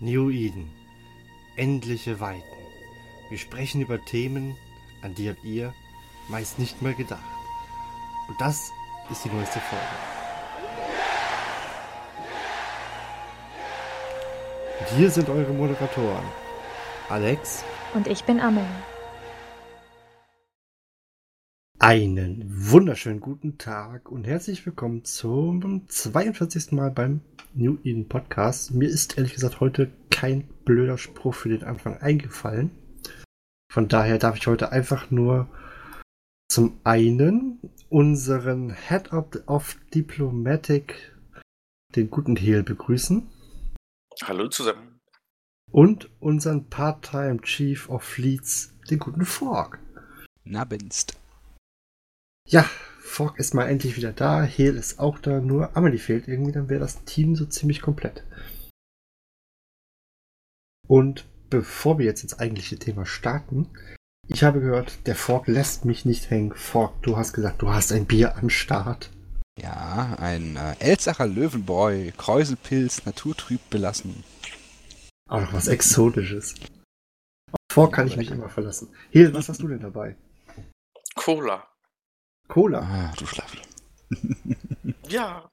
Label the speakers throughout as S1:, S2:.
S1: New Eden. Endliche Weiten. Wir sprechen über Themen, an die habt ihr meist nicht mehr gedacht. Und das ist die neueste Folge. Und hier sind eure Moderatoren. Alex.
S2: Und ich bin Amel.
S1: Einen wunderschönen guten Tag und herzlich willkommen zum 42. Mal beim New Eden Podcast. Mir ist ehrlich gesagt heute kein blöder Spruch für den Anfang eingefallen. Von daher darf ich heute einfach nur zum einen unseren Head of, of Diplomatic, den guten Heel, begrüßen.
S3: Hallo zusammen.
S1: Und unseren Part-Time Chief of Fleets, den guten Fork.
S4: Nabinst.
S1: Ja, Fork ist mal endlich wieder da, Heel ist auch da, nur Amelie fehlt irgendwie, dann wäre das Team so ziemlich komplett. Und bevor wir jetzt ins eigentliche Thema starten, ich habe gehört, der Fork lässt mich nicht hängen. Fork, du hast gesagt, du hast ein Bier am Start.
S4: Ja, ein äh, Elsacher Löwenbräu, Kräuselpilz, naturtrüb belassen.
S1: Auch noch was Exotisches. Auf Fork kann ich mich immer verlassen. Heel, was hast du denn dabei?
S3: Cola.
S1: Cola.
S4: Ah, du Schlaffi.
S3: Ja.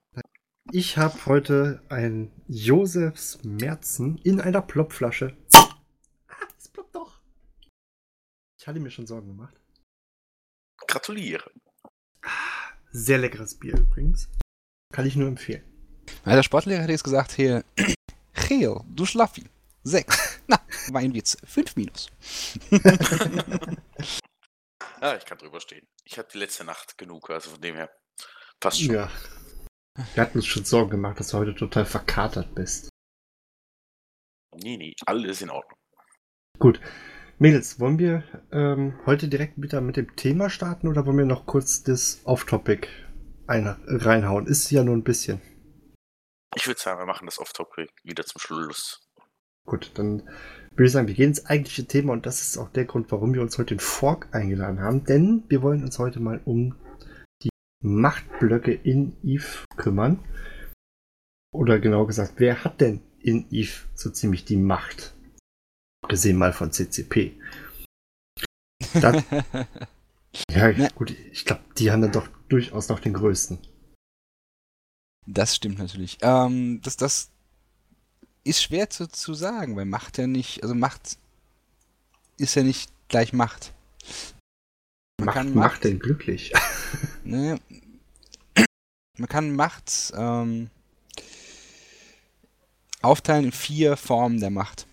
S1: Ich habe heute ein Josefs Merzen in einer Plopflasche. Ah, es ploppt doch. Ich hatte mir schon Sorgen gemacht.
S3: Gratuliere.
S1: Sehr leckeres Bier übrigens. Kann ich nur empfehlen.
S4: Ja, der Sportlehrer hätte jetzt gesagt, hier, Geel, du Schlaffi. Sechs. Na, Weinwitz. Fünf minus.
S3: Ja, ich kann drüber stehen. Ich hatte die letzte Nacht genug, also von dem her passt schon.
S1: Ja. Wir hatten uns schon Sorgen gemacht, dass du heute total verkatert bist.
S3: Nee, nee, alles in Ordnung.
S1: Gut. Mädels, wollen wir ähm, heute direkt wieder mit dem Thema starten oder wollen wir noch kurz das Off-Topic ein- reinhauen? Ist ja nur ein bisschen.
S3: Ich würde sagen, wir machen das Off-Topic wieder zum Schluss.
S1: Gut, dann würde ich sagen, wir gehen ins eigentliche Thema und das ist auch der Grund, warum wir uns heute den Fork eingeladen haben, denn wir wollen uns heute mal um die Machtblöcke in Eve kümmern. Oder genau gesagt, wer hat denn in Eve so ziemlich die Macht? Abgesehen mal von CCP. Das, ja,
S4: Ne.
S1: gut, ich glaube, die haben dann doch durchaus noch den größten.
S4: Das stimmt natürlich. Ähm, das, das ist schwer zu, zu sagen, weil Macht ja nicht, also Macht ist ja nicht gleich Macht. Man
S1: Macht, macht
S4: Macht,
S1: denn glücklich?
S4: ne, man kann Macht ähm, aufteilen in vier Formen der Macht.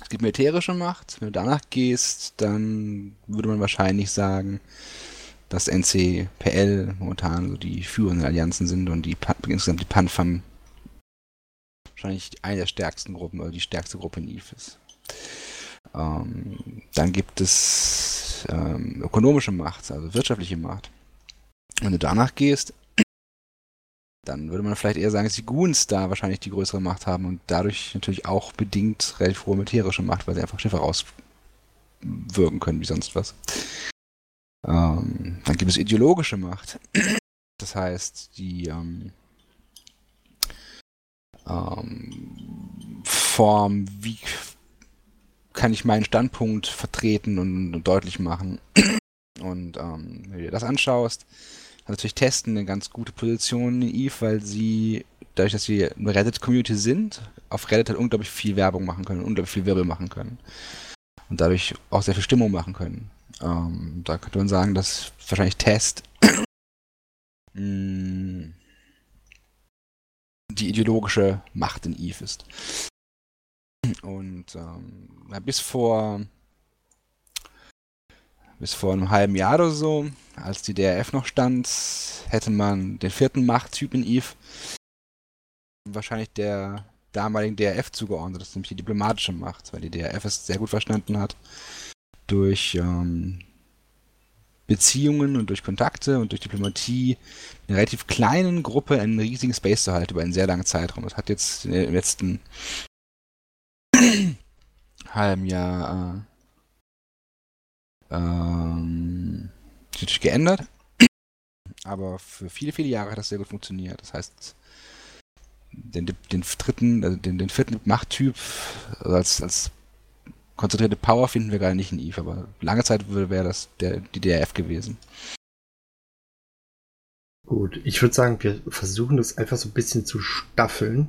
S4: Es gibt militärische Macht. Wenn du danach gehst, dann würde man wahrscheinlich sagen, dass NCPL momentan so die führenden Allianzen sind und die insgesamt die Panfam wahrscheinlich eine der stärksten Gruppen oder die stärkste Gruppe in Eve ist. Ähm, dann gibt es ähm, ökonomische Macht, also wirtschaftliche Macht. Wenn du danach gehst, dann würde man vielleicht eher sagen, dass die Goons da wahrscheinlich die größere Macht haben und dadurch natürlich auch bedingt relativ hohe militärische Macht, weil sie einfach Schiffe rauswirken können wie sonst was. Ähm, dann gibt es ideologische Macht. Das heißt, die ähm, ähm, Form, wie kann ich meinen Standpunkt vertreten und, und deutlich machen. Und ähm, wenn du dir das anschaust, hat natürlich Testen eine ganz gute Position in Eve, weil sie, dadurch, dass sie eine Reddit-Community sind, auf Reddit halt unglaublich viel Werbung machen können, unglaublich viel Wirbel machen können. Und dadurch auch sehr viel Stimmung machen können. Ähm, da könnte man sagen, dass wahrscheinlich Test mh, die ideologische Macht in Eve ist. Und ähm, bis vor bis vor einem halben Jahr oder so, als die DRF noch stand, hätte man den vierten Machttyp in Eve wahrscheinlich der damaligen DRF zugeordnet, das ist nämlich die diplomatische Macht, weil die DRF es sehr gut verstanden hat, durch ähm, Beziehungen und durch Kontakte und durch Diplomatie einer relativ kleinen Gruppe einen riesigen Space zu halten über einen sehr langen Zeitraum. Das hat jetzt den letzten halben Jahr äh, ähm, natürlich geändert. Aber für viele, viele Jahre hat das sehr gut funktioniert. Das heißt, den, den dritten, also den, den vierten Machttyp also als, als konzentrierte Power finden wir gerade nicht in Eve, aber lange Zeit wäre das der, die DRF gewesen.
S1: Gut, ich würde sagen, wir versuchen das einfach so ein bisschen zu staffeln.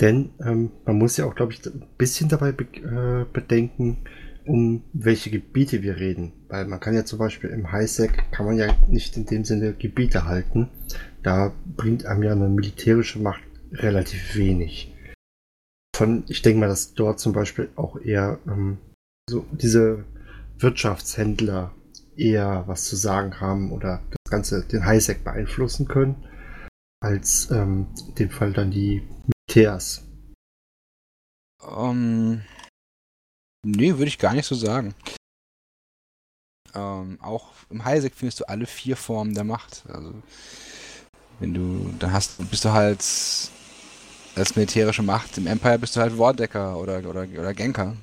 S1: Denn ähm, man muss ja auch, glaube ich, ein bisschen dabei be äh, bedenken, um welche Gebiete wir reden. Weil man kann ja zum Beispiel im Highsec kann man ja nicht in dem Sinne Gebiete halten. Da bringt einem ja eine militärische Macht relativ wenig. Von, ich denke mal, dass dort zum Beispiel auch eher ähm, so diese Wirtschaftshändler eher was zu sagen haben oder das Ganze den Highsec beeinflussen können, als ähm, in dem Fall dann die Militärs.
S4: Um, nee, würde ich gar nicht so sagen. Ähm, auch im Highsec findest du alle vier Formen der Macht. Also wenn du, dann hast, bist du halt als militärische Macht. Im Empire bist du halt Wardecker oder, oder, oder Genker.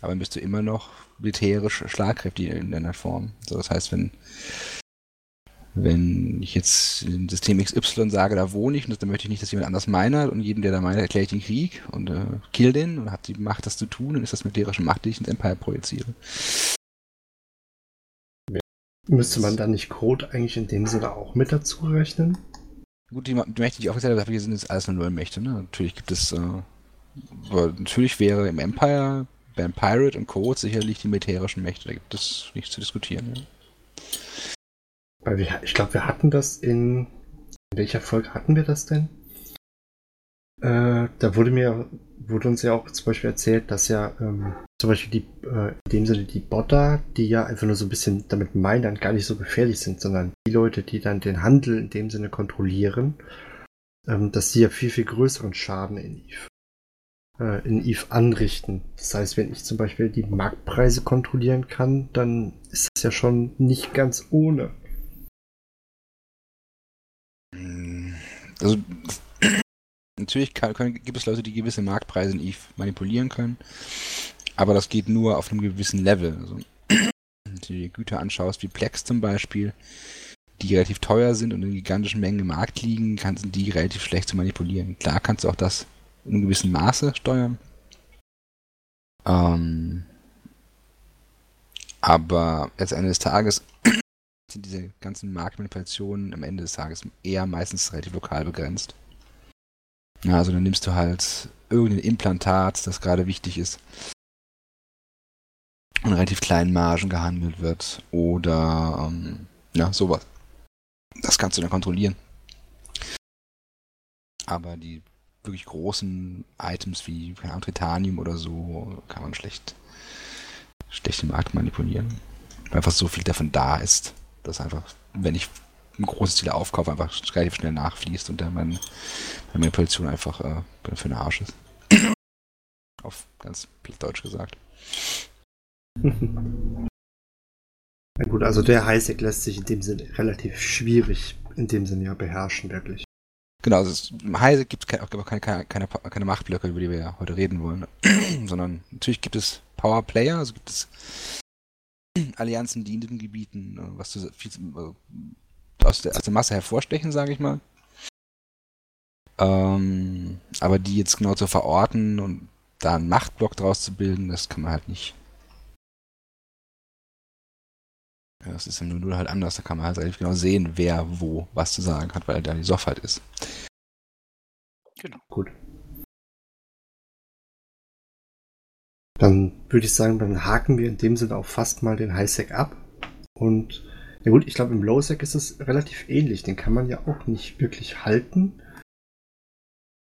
S4: Aber dann bist du immer noch militärisch schlagkräftig in deiner Form. So, das heißt, wenn, wenn ich jetzt in System XY sage, da wohne ich, und dann möchte ich nicht, dass jemand anders meinert und jedem, der da meint, erkläre ich den Krieg und äh, kill den und hat die Macht, das zu tun, dann ist das militärische Macht, die ich ins Empire projiziere.
S1: Müsste man dann nicht Code eigentlich in dem Sinne auch mit dazu rechnen?
S4: Gut, die, die Mächte, die habe, hier sind jetzt alles nur Nullmächte. Ne? Natürlich gibt es, äh, natürlich wäre im Empire, beim Pirate und Code sicherlich die militärischen Mächte. Da gibt es nichts zu diskutieren. Ja.
S1: Weil wir, ich glaube, wir hatten das in, in welcher Folge hatten wir das denn? Äh, da wurde mir, wurde uns ja auch zum Beispiel erzählt, dass ja ähm, zum Beispiel die, äh, in dem Sinne die Botter, die ja einfach nur so ein bisschen damit meinen, dann gar nicht so gefährlich sind, sondern die Leute, die dann den Handel in dem Sinne kontrollieren, ähm, dass sie ja viel, viel größeren Schaden in Eve, äh, in Eve anrichten. Das heißt, wenn ich zum Beispiel die Marktpreise kontrollieren kann, dann ist das ja schon nicht ganz ohne.
S4: Also Natürlich kann, können, gibt es Leute, die gewisse Marktpreise in EVE manipulieren können, aber das geht nur auf einem gewissen Level. Also, wenn du dir Güter anschaust, wie Plex zum Beispiel, die relativ teuer sind und in gigantischen Mengen im Markt liegen, kannst du die relativ schlecht zu manipulieren. Klar kannst du auch das in einem gewissen Maße steuern. Ähm, aber jetzt Ende des Tages sind diese ganzen Marktmanipulationen am Ende des Tages eher meistens relativ lokal begrenzt. Ja, also dann nimmst du halt irgendein Implantat, das gerade wichtig ist und relativ kleinen Margen gehandelt wird oder ähm, ja, sowas. Das kannst du dann kontrollieren. Aber die wirklich großen Items wie keine Ahnung, Titanium oder so kann man schlecht, schlecht im Markt manipulieren. Weil einfach so viel davon da ist, dass einfach, wenn ich ein großes Ziel aufkaufe, einfach relativ schnell nachfließt und dann meine, meine Manipulation einfach äh, für den Arsch ist. Auf ganz Deutsch gesagt.
S1: Ja gut, also der Highsec lässt sich in dem Sinne relativ schwierig in dem Sinne ja beherrschen, wirklich.
S4: Genau, also im Highsec gibt es keine, keine, keine, keine Machtblöcke, über die wir ja heute reden wollen, sondern natürlich gibt es Power Player, also gibt es Allianzen, die in den Gebieten äh, was zu, viel, äh, aus, der, aus der Masse hervorstechen, sage ich mal. Ähm, aber die jetzt genau zu verorten und da einen Machtblock draus zu bilden, das kann man halt nicht. Ja, das ist im 0 halt anders, da kann man halt relativ genau sehen, wer wo was zu sagen hat, weil da die Soft halt ist.
S1: Genau. Gut. Dann würde ich sagen, dann haken wir in dem Sinne auch fast mal den Highsec ab. Und ja gut, ich glaube im Lowsec ist es relativ ähnlich. Den kann man ja auch nicht wirklich halten.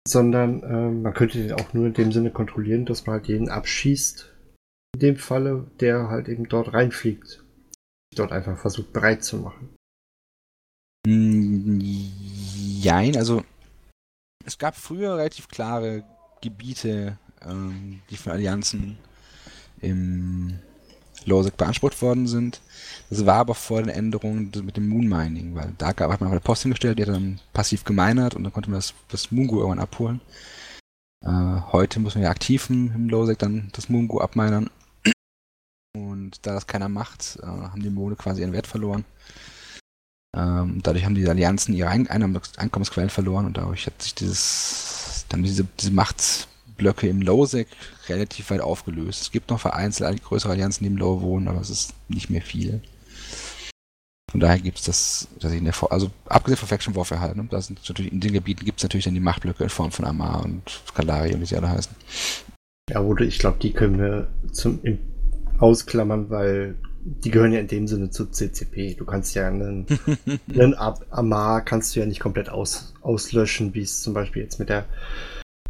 S1: Sondern äh, man könnte den auch nur in dem Sinne kontrollieren, dass man halt jeden abschießt. In dem Falle, der halt eben dort reinfliegt. Dort einfach versucht bereit zu machen.
S4: Jein, also es gab früher relativ klare Gebiete, ähm, die von Allianzen im Losec beansprucht worden sind. Das war aber vor den Änderungen mit dem Moon Mining, weil da gab, hat man eine Post hingestellt, die hat dann passiv gemeinert und dann konnte man das, das Mungo irgendwann abholen. Äh, heute muss man ja aktiv im, im dann das Mungo abminern. Und da das keiner macht, äh, haben die Mode quasi ihren Wert verloren. Ähm, dadurch haben die Allianzen ihre Ein Einkommensquellen verloren und dadurch hat sich dieses, dann diese, diese Machtblöcke im Lowsec relativ weit aufgelöst. Es gibt noch vereinzelt größere Allianzen, die im Low wohnen, aber es ist nicht mehr viel. Von daher gibt es das, dass ich in der Vor also abgesehen von Faction Warfare halt, ne, da sind natürlich in den Gebieten gibt es natürlich dann die Machtblöcke in Form von Amar und Skalari wie sie alle heißen.
S1: Ja, oder ich glaube, die können wir zum im, ausklammern, weil die gehören ja in dem Sinne zu CCP. Du kannst ja einen, einen Amar kannst du ja nicht komplett aus, auslöschen, wie es zum Beispiel jetzt mit der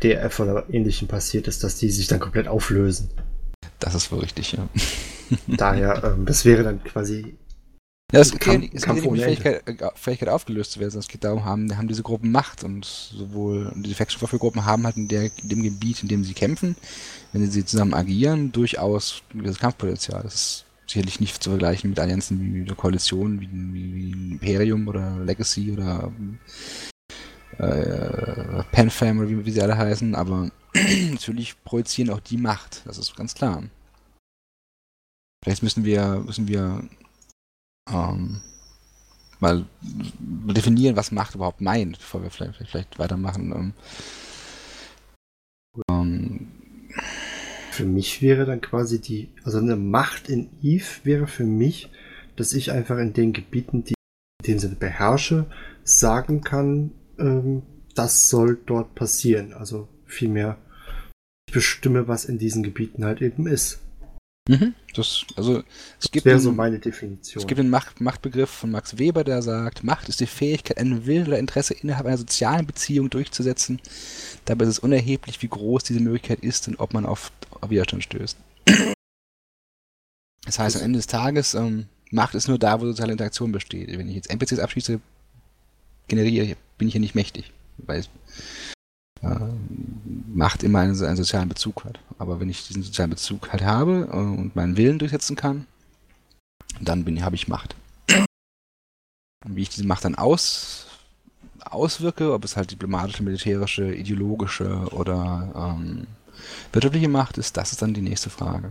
S1: DF oder ähnlichem passiert ist, dass die sich dann komplett auflösen.
S4: Das ist wohl richtig, ja.
S1: Daher, ähm, das wäre dann quasi
S4: ja, es, geht, es geht nicht um die Fähigkeit, äh, Fähigkeit aufgelöst zu werden, sondern es geht darum, haben, haben diese Gruppen Macht und sowohl diese Faction Warfare Gruppen haben halt in, der, in dem Gebiet, in dem sie kämpfen, wenn sie zusammen agieren, durchaus das Kampfpotenzial. Das ist sicherlich nicht zu vergleichen mit Allianzen wie eine Koalition, wie, wie, wie Imperium oder Legacy oder äh, Penfam oder wie, wie sie alle heißen, aber natürlich projizieren auch die Macht, das ist ganz klar. Vielleicht müssen wir, müssen wir ähm, mal definieren, was Macht überhaupt meint, bevor wir vielleicht, vielleicht weitermachen. Ähm,
S1: ähm, für mich wäre dann quasi die, also eine Macht in Eve wäre für mich, dass ich einfach in den Gebieten, die in dem Sinne beherrsche, sagen kann, ähm, das soll dort passieren. Also vielmehr, ich bestimme, was in diesen Gebieten halt eben ist.
S4: Mhm. Das, also, es gibt
S1: wäre so meine Definition.
S4: Es gibt einen Macht, Machtbegriff von Max Weber, der sagt, Macht ist die Fähigkeit, einen Willen oder Interesse innerhalb einer sozialen Beziehung durchzusetzen. Dabei ist es unerheblich, wie groß diese Möglichkeit ist und ob man auf, auf Widerstand stößt. Das heißt, am Ende des Tages, ähm, Macht ist nur da, wo soziale Interaktion besteht. Wenn ich jetzt NPCs abschließe, generiere, bin ich ja nicht mächtig. Weil äh, Macht immer einen, einen, sozialen Bezug hat. Aber wenn ich diesen sozialen Bezug halt habe äh, und meinen Willen durchsetzen kann, dann habe ich Macht. Und wie ich diese Macht dann aus, auswirke, ob es halt diplomatische, militärische, ideologische oder ähm, wirtschaftliche Macht ist, das ist dann die nächste Frage.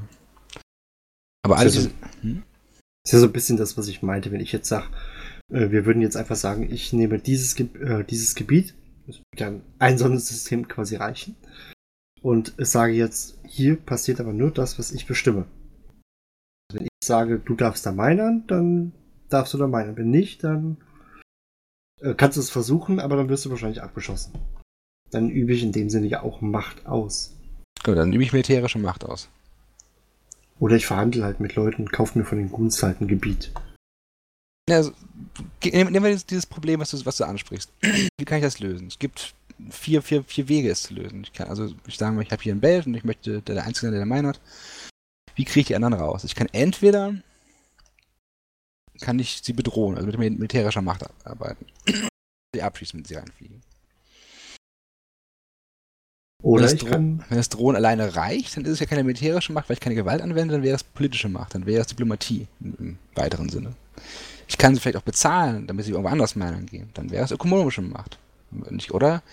S1: Aber all diese. Hm? Ist ja so ein bisschen das, was ich meinte, wenn ich jetzt sage, äh, wir würden jetzt einfach sagen, ich nehme dieses, äh, dieses Gebiet es wird ja ein Sonnensystem quasi reichen. Und ich sage jetzt, hier passiert aber nur das, was ich bestimme. Wenn ich sage, du darfst da meinern, dann darfst du da meinern. Wenn nicht, dann äh, kannst du es versuchen, aber dann wirst du wahrscheinlich abgeschossen. Dann übe ich in dem Sinne ja auch Macht aus.
S4: Gut, dann übe ich militärische Macht aus.
S1: Oder ich verhandle halt mit Leuten und kaufe mir von den Guns halt ein Gebiet.
S4: Ja, also, nehmen wir dieses Problem, was du, was du ansprichst. Wie kann ich das lösen? Es gibt vier, vier, vier Wege, es zu lösen. Ich kann, also ich sage mal, ich habe hier ein Bild und ich möchte der, der Einzige sein, der meinen hat. Wie kriege ich die anderen raus? Ich kann entweder kann ich sie bedrohen, also mit militärischer Macht arbeiten. sie abschießen, wenn sie reinfliegen. Oder wenn, das kann... wenn das Drohen alleine reicht, dann ist es ja keine militärische Macht, weil ich keine Gewalt anwende, dann wäre es politische Macht, dann wäre es Diplomatie im, im weiteren Sinne. Ich kann sie vielleicht auch bezahlen, damit sie irgendwo anders meinen gehen. Dann wäre es ökonomische Macht. Oder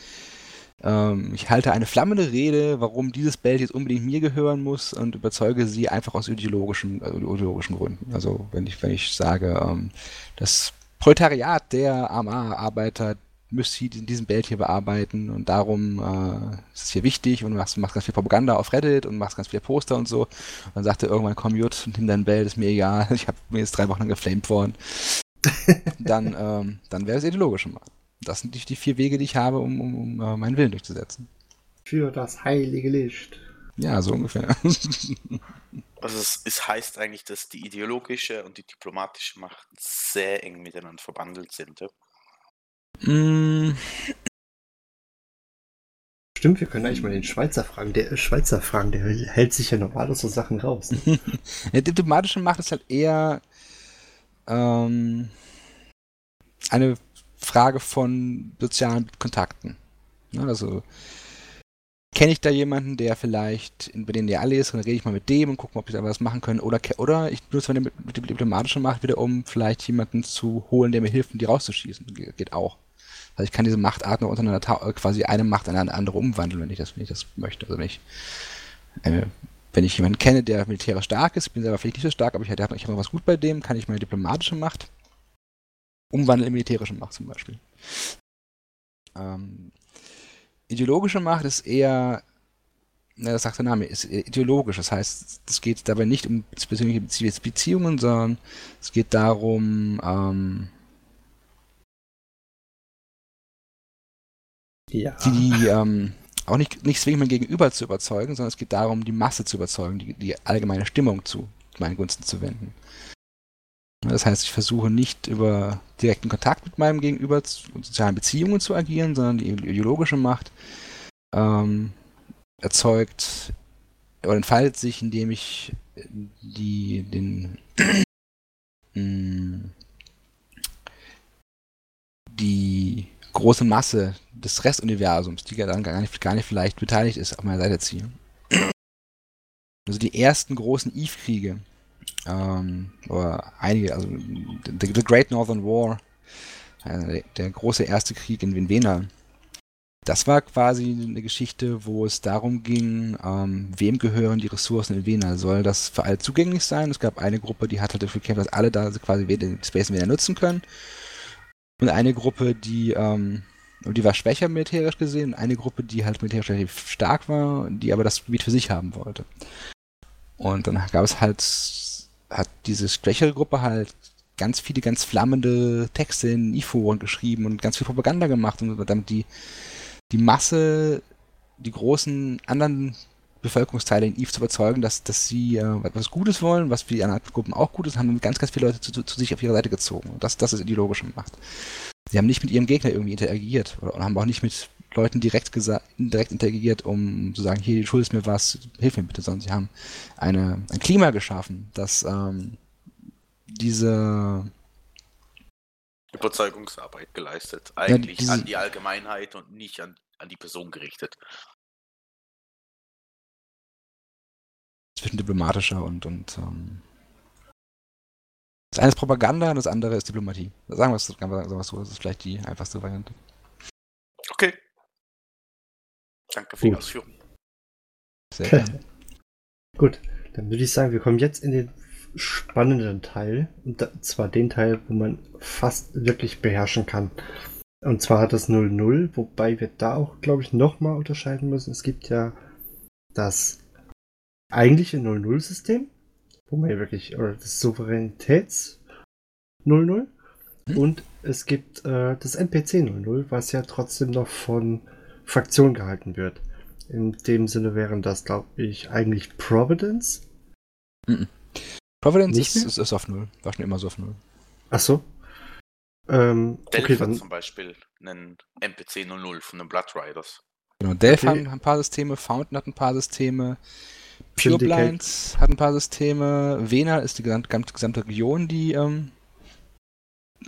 S4: ähm, ich halte eine flammende Rede, warum dieses Bild jetzt unbedingt mir gehören muss und überzeuge sie einfach aus ideologischen, also ideologischen Gründen. Also wenn ich, wenn ich sage, ähm, das Proletariat der AMA-Arbeiter müsste diesen Bild hier bearbeiten und darum äh, ist es hier wichtig und du machst, machst ganz viel Propaganda auf Reddit und machst ganz viele Poster und so. Und dann sagt er irgendwann, komm Jut, nimm dein Bild, ist mir egal, ich habe mir jetzt drei Wochen lang geflamed worden. dann ähm, dann wäre es ideologisch mal. Das sind die, die, vier Wege, die ich habe, um, um, um uh, meinen Willen durchzusetzen.
S1: Für das heilige Licht.
S4: Ja, so ungefähr.
S3: Also es, es, heißt eigentlich, dass die ideologische und die diplomatische Macht sehr eng miteinander verbandelt sind. Ja?
S1: Mm. Stimmt, wir können eigentlich mal den Schweizer fragen. Der Schweizer fragen, der hält sich ja normal aus so Sachen raus.
S4: ja, diplomatische Macht ist halt eher ähm, eine Frage von sozialen Kontakten. Ne, also kenne ich da jemanden, der vielleicht in Berlin der alle ist, und dann rede ich mal mit dem und gucke, ob ich da was machen können. Oder, oder ich nutze meine diplomatische Macht wieder, um vielleicht jemanden zu holen, der mir hilft, die rauszuschießen. Geht auch. Also ich kann diese Machtarten untereinander äh, quasi eine Macht in eine andere umwandeln, wenn ich das, wenn ich das möchte. Also wenn ich, äh, wenn ich jemanden kenne, der militärisch stark ist, bin selber vielleicht nicht so stark, aber ich, ich habe noch was gut bei dem, kann ich meine diplomatische Macht umwandeln in militärische Macht zum Beispiel. Ähm, ideologische Macht ist eher, na, das sagt der Name, ist ideologisch. Das heißt, es geht dabei nicht um persönliche Beziehungen, sondern es geht darum, ähm,
S1: Ja.
S4: die ähm, auch nicht, nicht zwingend mein Gegenüber zu überzeugen, sondern es geht darum, die Masse zu überzeugen, die, die allgemeine Stimmung zu meinen Gunsten zu wenden. Das heißt, ich versuche nicht über direkten Kontakt mit meinem Gegenüber und sozialen Beziehungen zu agieren, sondern die ideologische Macht ähm, erzeugt oder entfaltet sich, indem ich die, den, mm, die große Masse des Restuniversums, die dann gar nicht, gar nicht vielleicht beteiligt ist, auf meiner Seite ziehe. Also die ersten großen Eve-Kriege, ähm, oder einige, also the, the Great Northern War, äh, der, große erste Krieg in Venvena, das war quasi eine Geschichte, wo es darum ging, ähm, wem gehören die Ressourcen in Vena? Soll das für alle zugänglich sein? Es gab eine Gruppe, die hat halt dafür gekämpft, dass alle da quasi den Space wieder nutzen können. Und eine Gruppe, die, ähm, die war schwächer militärisch gesehen, und eine Gruppe, die halt militärisch relativ stark war, die aber das Gebiet für sich haben wollte. Und dann gab es halt, hat diese schwächere Gruppe halt ganz viele ganz flammende Texte in E-Foren geschrieben und ganz viel Propaganda gemacht und damit die, die Masse, die großen anderen Bevölkerungsteile in Eve zu überzeugen, dass, dass sie äh, etwas Gutes wollen, was für die anderen Gruppen auch gut ist, haben ganz, ganz viele Leute zu, zu, zu sich auf ihre Seite gezogen. Und das, das ist ideologische Macht. Sie haben nicht mit ihrem Gegner irgendwie interagiert oder, haben auch nicht mit Leuten direkt, direkt interagiert, um zu sagen, hier, du schuldest mir was, hilf mir bitte, sondern sie haben eine, ein Klima geschaffen, das ähm, diese
S3: Überzeugungsarbeit geleistet. Eigentlich
S4: diese-
S3: an die Allgemeinheit und nicht an, an die Person gerichtet.
S4: zwischen diplomatischer und, und ähm, das eine ist Propaganda und das andere ist Diplomatie. Sagen wir es so, das ist vielleicht die einfachste Variante.
S3: Okay. Danke für die. Ausführung.
S4: Sehr gerne.
S1: Gut, dann würde ich sagen, wir kommen jetzt in den spannenden Teil. Und zwar den Teil, wo man fast wirklich beherrschen kann. Und zwar hat das 0-0, wobei wir da auch, glaube ich, nochmal unterscheiden müssen. Es gibt ja das eigentliche 0-0-System, wo man ja wirklich, oder das Souveränitäts 0-0.
S4: Hm.
S1: Und es gibt äh, das NPC 0-0, was ja trotzdem noch von Fraktion gehalten wird. In dem Sinne wären das, glaube ich, eigentlich Providence.
S4: Providence
S1: Nicht
S4: ist, ist, ist auf Null. War schon immer so auf Null.
S1: Ach so. Ähm, okay,
S3: hat
S1: dann.
S3: zum Beispiel einen NPC 00 von den Blood Riders.
S4: Genau, Delph
S1: Okay.
S4: hat ein paar Systeme, Fountain hat ein paar Systeme,
S1: Syndicate.
S4: Pureblind hat ein paar Systeme, Vena ist die gesamte, gesamte, Region, die ähm,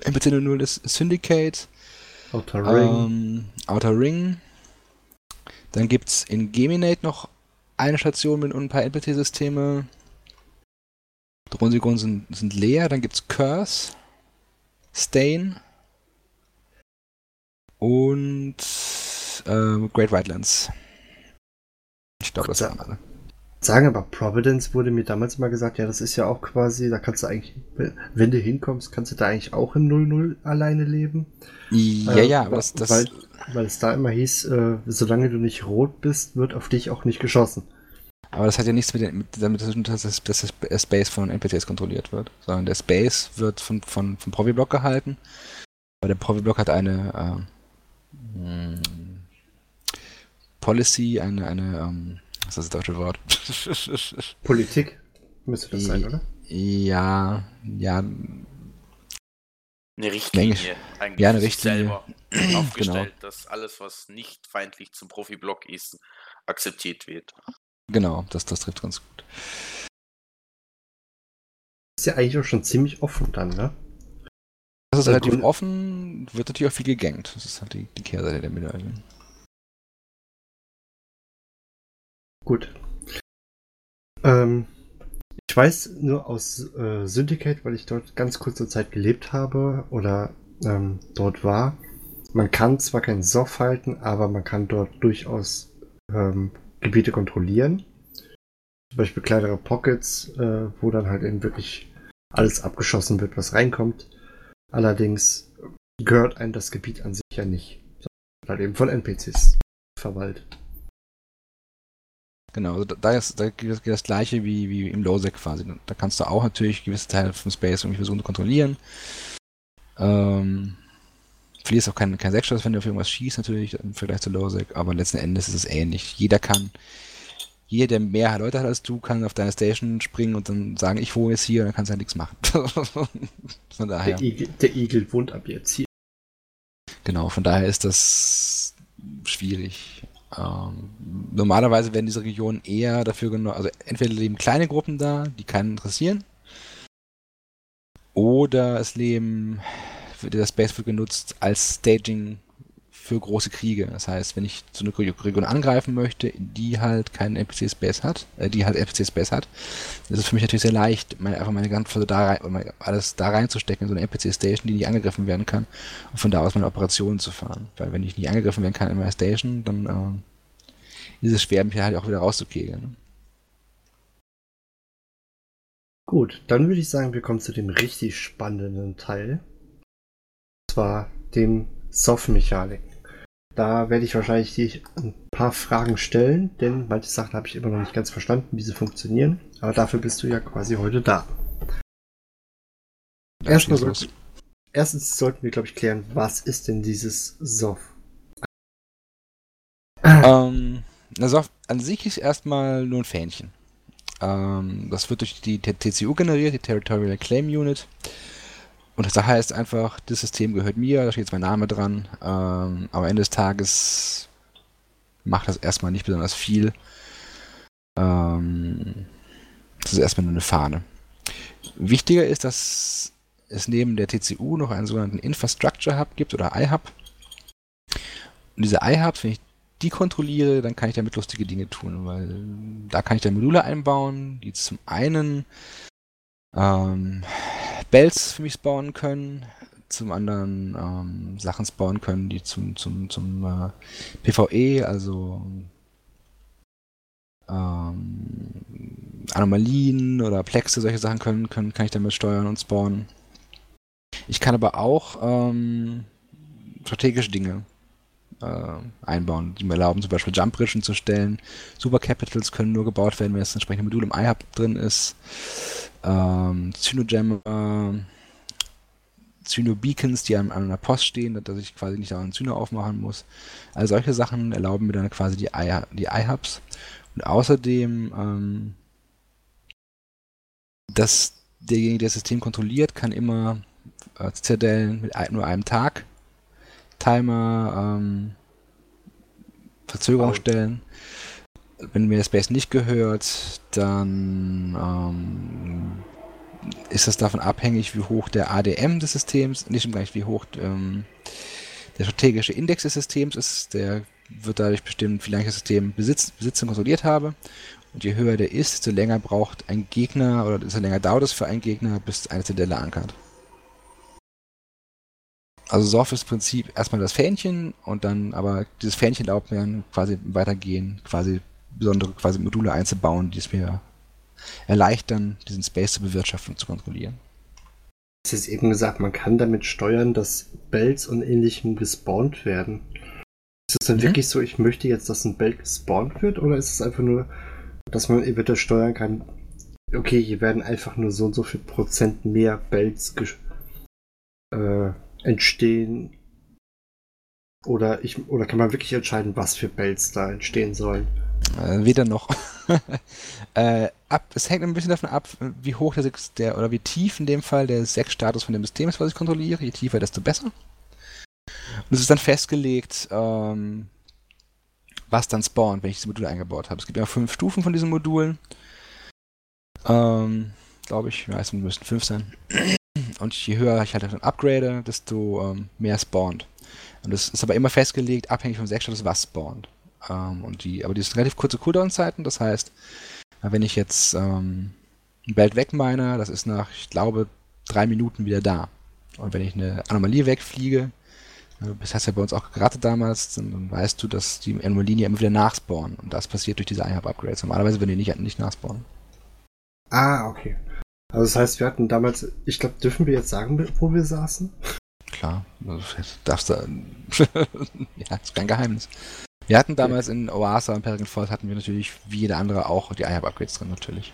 S4: NPC 00 ist, Syndicate,
S1: Outer Ring.
S4: Ähm, Outer Ring. Dann gibt es in Geminate noch eine Station mit ein paar NPC-Systeme. Die Grundsekunden sind, sind leer. Dann gibt es Curse, Stain und äh, Great Wildlands. Ich glaube, das waren alle.
S1: Sagen aber, Providence wurde mir damals mal gesagt, ja, das ist ja auch quasi, da kannst du eigentlich, wenn du hinkommst, kannst du da eigentlich auch in 0-0 alleine leben.
S4: Ja,
S1: Äh,
S4: ja, aber das, das
S1: weil, weil es da immer hieß, äh, solange du nicht rot bist, wird auf dich auch nicht geschossen.
S4: Aber das hat ja nichts mit, den, mit damit zu tun, dass, das, dass der Space von NPCs kontrolliert wird, sondern der Space wird von, von, vom Provi-Block gehalten. Aber der Provi-Block hat eine ähm, mh, Policy, eine, eine ähm, was ist das deutsche Wort?
S1: Politik müsste das sein, oder?
S4: ja, ja,
S3: Eine Richtlinie eigentlich
S4: Ja, eine Richtlinie.
S3: selber aufgestellt, dass alles, was nicht feindlich zum Profiblock ist, akzeptiert wird.
S4: genau, das, das trifft ganz gut.
S1: Ist ja eigentlich auch schon ziemlich offen dann, ne?
S4: Das ist
S1: Also
S4: relativ offen, wird natürlich auch viel gegankt. Das ist halt die, die Kehrseite der Medaille.
S1: Gut. Ähm, ich weiß nur aus äh, Syndicate, weil ich dort ganz kurze Zeit gelebt habe oder ähm, dort war. Man kann zwar keinen Soft halten, aber man kann dort durchaus ähm, Gebiete kontrollieren. Zum Beispiel kleinere Pockets, äh, wo dann halt eben wirklich alles abgeschossen wird, was reinkommt. Allerdings gehört einem das Gebiet an sich ja nicht. Sondern halt eben von NPCs verwaltet.
S4: Genau, also da, ist, da geht, das, gleiche wie, wie im Lowsec quasi. Da kannst du auch natürlich gewisse Teile vom Space irgendwie versuchen zu kontrollieren. Ähm, verlierst auch keinen kein Sechsstoß, wenn du auf irgendwas schießt, natürlich im Vergleich zu Lowsec, aber letzten Endes ist es ähnlich. Jeder kann, jeder, der mehr Leute hat als du, kann auf deine Station springen und dann sagen, ich wohne jetzt hier und dann kannst du ja nichts machen.
S1: von daher. Der Igel, der Igel wohnt ab jetzt hier.
S4: Genau, von daher ist das schwierig. Ähm, normalerweise werden diese Regionen eher dafür genommen, also entweder leben kleine Gruppen da, die keinen interessieren, oder es leben, der Space wird genutzt als Staging für große Kriege. Das heißt, wenn ich so eine Region angreifen möchte, die halt keinen NPC-Space hat, äh, die halt NPC-Space hat, ist es für mich natürlich sehr leicht, meine, einfach meine ganze da rein, alles da reinzustecken in so eine NPC-Station, die nicht angegriffen werden kann und von da aus meine Operationen zu fahren. Weil wenn ich nicht angegriffen werden kann in meiner Station, dann äh, ist es schwer, mich halt auch wieder rauszukegeln.
S1: Gut, dann würde ich sagen, wir kommen zu dem richtig spannenden Teil. Und zwar dem Soft-Mechaniken. Da werde ich wahrscheinlich dir ein paar Fragen stellen, denn manche Sachen habe ich immer noch nicht ganz verstanden, wie sie funktionieren. Aber dafür bist du ja quasi heute da. Erstmal sollten, erstens sollten wir, glaube ich, klären, was ist denn dieses SOF?
S4: Ähm, na, SOF an sich ist erstmal nur ein Fähnchen. Ähm, das wird durch die TCU generiert, die Territorial Claim Unit. Und das heißt einfach, das System gehört mir, da steht jetzt mein Name dran. Ähm, am Ende des Tages macht das erstmal nicht besonders viel. Ähm, das ist erstmal nur eine Fahne. Wichtiger ist, dass es neben der TCU noch einen sogenannten Infrastructure Hub gibt oder iHub. Und diese iHubs, wenn ich die kontrolliere, dann kann ich damit lustige Dinge tun, weil da kann ich dann Module einbauen, die zum einen ähm, Bells für mich spawnen können, zum anderen ähm, Sachen spawnen können, die zum, zum, zum äh, PvE, also ähm, Anomalien oder Plexe, solche Sachen können, können, kann ich damit steuern und spawnen. Ich kann aber auch ähm, strategische Dinge äh, einbauen, die mir erlauben, zum Beispiel Jump zu stellen. Super Capitals können nur gebaut werden, wenn das entsprechende Modul im iHub drin ist. Ähm, Cynogem, Zyno-Beacons, die an, an einer Post stehen, dass ich quasi nicht einen Zyno aufmachen muss. Also solche Sachen erlauben mir dann quasi die, I die iHubs. Und außerdem, ähm, dass derjenige, der das System kontrolliert, kann immer äh, Zitadellen mit ein, nur einem Tag Timer ähm, Verzögerung stellen. Wenn mir der Space nicht gehört, dann ähm, ist das davon abhängig, wie hoch der ADM des Systems, nicht gleich wie hoch ähm, der strategische Index des Systems ist. Der wird dadurch bestimmt, wie lange ich das System besitzt und kontrolliert habe. Und je höher der ist, desto länger braucht ein Gegner oder desto länger dauert es für einen Gegner, bis eine Zitadelle ankert. Also Sorf ist im Prinzip erstmal das Fähnchen und dann aber dieses Fähnchen erlaubt mir quasi weitergehen, quasi besondere quasi Module einzubauen, die es mir erleichtern, diesen Space zu bewirtschaften und zu kontrollieren.
S1: Hast jetzt eben gesagt, man kann damit steuern, dass Bells und ähnlichem gespawnt werden. Ist es dann mhm. wirklich so, ich möchte jetzt, dass ein Bell gespawnt wird, oder ist es einfach nur, dass man eventuell steuern kann, okay, hier werden einfach nur so und so viel Prozent mehr Bells äh, entstehen? Oder, ich, oder kann man wirklich entscheiden, was für Bells da entstehen sollen?
S4: Äh, weder noch. äh, ab, es hängt ein bisschen davon ab, wie hoch der, der oder wie tief in dem Fall der Sechs-Status von dem System ist, was ich kontrolliere. Je tiefer, desto besser. Und es ist dann festgelegt, ähm, was dann spawnt, wenn ich diese Module eingebaut habe. Es gibt ja fünf Stufen von diesen Modulen. Ähm, Glaube ich. Ja, es müssten fünf sein. Und je höher ich halt dann upgrade, desto ähm, mehr spawnt. Und das ist aber immer festgelegt, abhängig vom Sechsstatus, was spawnt. Ähm, und die, aber die sind relativ kurze Cooldown-Zeiten, das heißt, wenn ich jetzt ähm, ein Belt wegmine, das ist nach, ich glaube, drei Minuten wieder da. Und wenn ich eine Anomalie wegfliege, äh, das heißt ja bei uns auch gerade damals, dann, dann, weißt du, dass die Anomalien ja immer wieder nachspawnen. Und das passiert durch diese IHAB-Upgrades. Normalerweise würden die nicht, nicht nachspawnen.
S1: Ah, okay. Also das heißt, wir hatten damals, ich glaube, dürfen wir jetzt sagen, wo wir saßen?
S4: klar. Das darfst du. ja, ist kein Geheimnis. Wir hatten damals in Oasa und Peregrine Falls hatten wir natürlich wie jeder andere auch die IHAB-Upgrades drin, natürlich.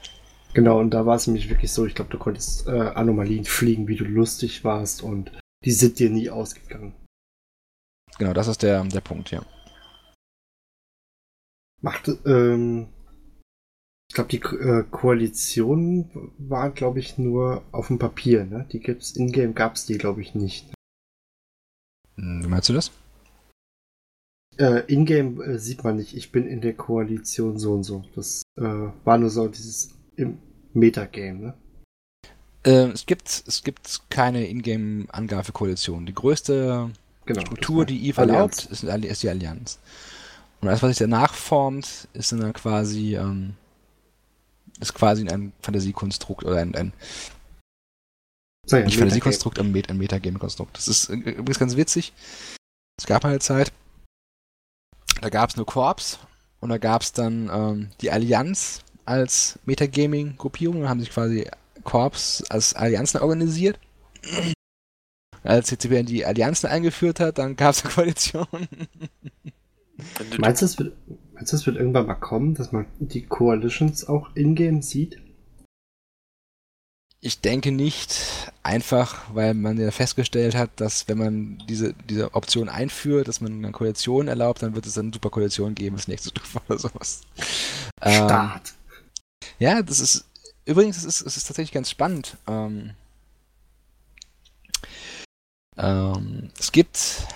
S1: Genau, und da war es nämlich wirklich so, ich glaube, du konntest äh, Anomalien fliegen, wie du lustig warst und die sind dir nie ausgegangen.
S4: Genau, das ist der, der Punkt, ja.
S1: Macht, ähm, ich glaube, die äh, Koalition war, glaube ich, nur auf dem Papier, ne? Die gibt's, in-game gab's die, glaube ich, nicht.
S4: Hm, Wie meinst du das?
S1: Äh, in-game äh, sieht man nicht, ich bin in der Koalition so und so. Das äh, war nur so dieses im Metagame, ne?
S4: Äh, es, gibt, es gibt keine Ingame-Angabe für Koalition. Die größte
S1: Genau.
S4: Struktur,
S1: das
S4: die EVE erlaubt, ist, ist die Allianz. Und alles, was sich danach formt, ist dann quasi, ähm, ist quasi ein Fantasiekonstrukt oder ein, ein
S1: So, ja,
S4: nicht. Fantasiekonstrukt, ein, Met ein Metagame-Konstrukt. Das ist äh, übrigens ganz witzig. Es gab mal eine Zeit, da gab es nur Korps und da gab es dann ähm, die Allianz als Metagaming-Gruppierung. Da haben sich quasi Korps als Allianzen organisiert. Als CCP die Allianzen eingeführt hat, dann gab es eine Koalition.
S1: Meinst du, es wird, meinst du, es wird irgendwann mal kommen, dass man die Coalitions auch in-game sieht?
S4: Ich denke nicht, einfach weil man ja festgestellt hat, dass wenn man diese, diese Option einführt, dass man eine Koalition erlaubt, dann wird es dann eine super Koalition geben, das nächste Stufe oder sowas. Ähm,
S1: Start.
S4: ja, das ist übrigens, es ist, es ist tatsächlich ganz spannend. Ähm, ähm, es gibt,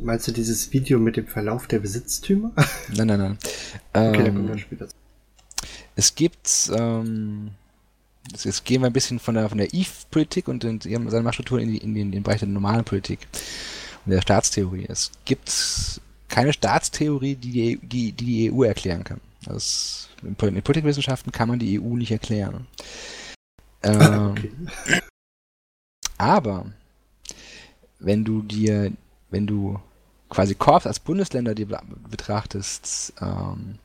S1: Meinst du dieses Video mit dem Verlauf der Besitztümer?
S4: nein, nein, nein.
S1: Okay, da kommen wir
S4: Ähm,
S1: später. zu.
S4: Es gibt, ähm, jetzt, gehen wir ein bisschen von der, von der Eve-Politik und den- ihren- seiner Machtstruktur in, die, in, den, in den Bereich der normalen Politik und der Staatstheorie. Es gibt keine Staatstheorie, die die, die, die, die EU erklären kann. Das, in in den Politikwissenschaften kann man die EU nicht erklären. Ähm,
S1: Okay.
S4: aber wenn du dir, wenn du quasi Korps als Bundesländer dir be- betrachtest, ähm,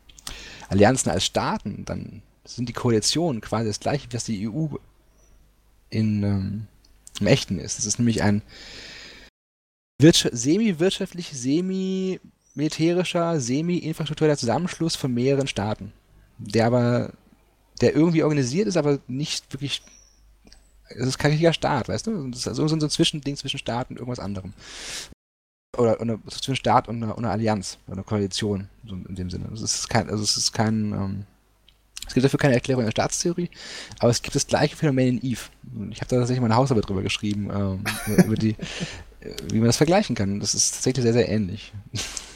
S4: Allianzen als Staaten, dann sind die Koalitionen quasi das gleiche, was die EU in, ähm, im Echten ist. Es ist nämlich ein wirtscha- semi-wirtschaftlich, semi-militärischer, semi-infrastruktureller Zusammenschluss von mehreren Staaten, der aber, der irgendwie organisiert ist, aber nicht wirklich es ist kein richtiger Staat, weißt du? Das ist also so ein Zwischending zwischen Staat und irgendwas anderem. Oder, oder zwischen Staat und einer, einer Allianz, einer Koalition, so in dem Sinne. Es ist kein, also es ist kein, ähm, es gibt dafür keine Erklärung in der Staatstheorie, aber es gibt das gleiche Phänomen in Eve. Ich habe da tatsächlich meine Hausarbeit drüber geschrieben, ähm, über die, äh, wie man das vergleichen kann. Das ist tatsächlich sehr, sehr ähnlich.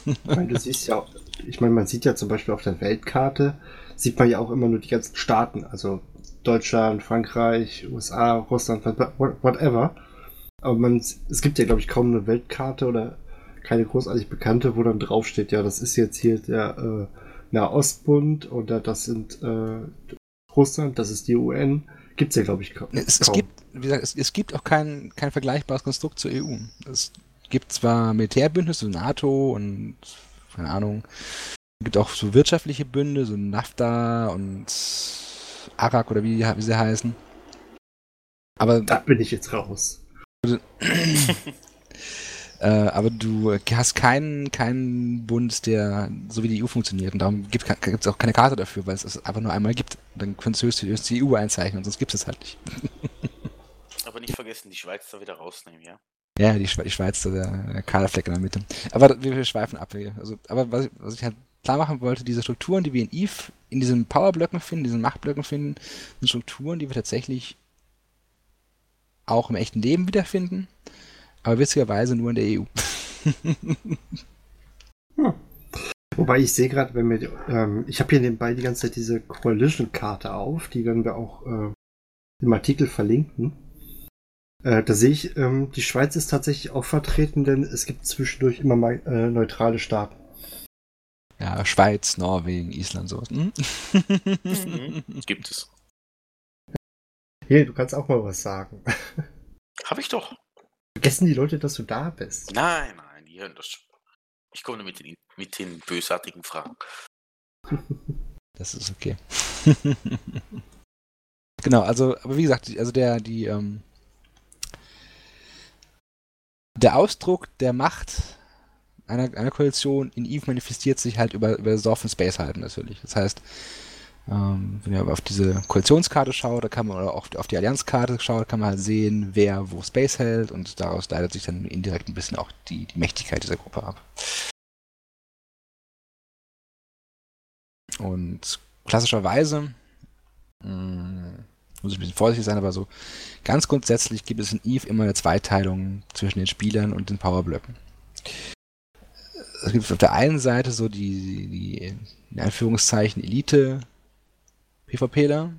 S1: Ich meine, du siehst ja ich meine, man sieht ja zum Beispiel auf der Weltkarte, sieht man ja auch immer nur die ganzen Staaten, also Deutschland, Frankreich, USA, Russland, what- whatever. Aber man, es gibt ja, glaube ich, kaum eine Weltkarte oder keine großartig bekannte, wo dann draufsteht, ja, das ist jetzt hier der äh, Nahostbund oder das sind äh, Russland, das ist die UN. Gibt's ja, glaube ich, ka
S4: Es, es
S1: kaum.
S4: gibt, wie gesagt, es, es gibt auch kein, kein vergleichbares Konstrukt zur EU. Es gibt zwar Militärbündnisse, so NATO und keine Ahnung, es gibt auch so wirtschaftliche Bünde, so NAFTA und ARAK oder wie, wie sie heißen. Aber,
S1: Da bin ich jetzt raus.
S4: äh, aber du hast keinen, keinen Bund, der so wie die EU funktioniert. Und darum gibt es auch keine Karte dafür, weil es es einfach nur einmal gibt. Dann könntest du höchstens die EU einzeichnen, sonst gibt es es halt nicht.
S3: aber nicht vergessen, die Schweiz da wieder rausnehmen, ja?
S4: Ja, die, Schwe die Schweiz, da der, der kahle Fleck in der Mitte. Aber wir, wir schweifen ab. Also, aber was ich, was ich halt klar machen wollte, diese Strukturen, die wir in Eve, in diesen Powerblöcken finden, diesen Machtblöcken finden, sind Strukturen, die wir tatsächlich auch im echten Leben wiederfinden, aber witzigerweise nur in der EU.
S1: Wobei ich sehe gerade, wenn wir, ähm, ich habe hier nebenbei die ganze Zeit diese Coalition-Karte auf, die werden wir auch äh, im Artikel verlinken. Äh, da sehe ich, ähm, die Schweiz ist tatsächlich auch vertreten, denn es gibt zwischendurch immer mal äh, neutrale Staaten.
S4: Ja, Schweiz, Norwegen, Island, sowas. Hm?
S3: Mhm. Gibt es.
S1: Hey, du kannst auch mal was sagen.
S3: Habe ich doch.
S1: Vergessen die Leute, dass du da bist?
S3: Nein, nein, die hören das schon. Ich komme nur mit den, mit den bösartigen Fragen.
S4: Das ist okay. genau, also, aber wie gesagt, also der, die, ähm, der Ausdruck der Macht einer, einer Koalition in Eve manifestiert sich halt über, über Soft und Space halten natürlich. Das heißt, ähm, wenn ihr auf diese Koalitionskarte schaut, da kann man, oder auch auf die Allianzkarte schaut, kann man halt sehen, wer wo Space hält und daraus leitet sich dann indirekt ein bisschen auch die, die Mächtigkeit dieser Gruppe ab. Und klassischerweise, mh, hm, muss ich ein bisschen vorsichtig sein, aber so ganz grundsätzlich gibt es in Eve immer eine Zweiteilung zwischen den Spielern und den Powerblöcken. Es gibt auf der einen Seite so die, die in Anführungszeichen Elite PvPler,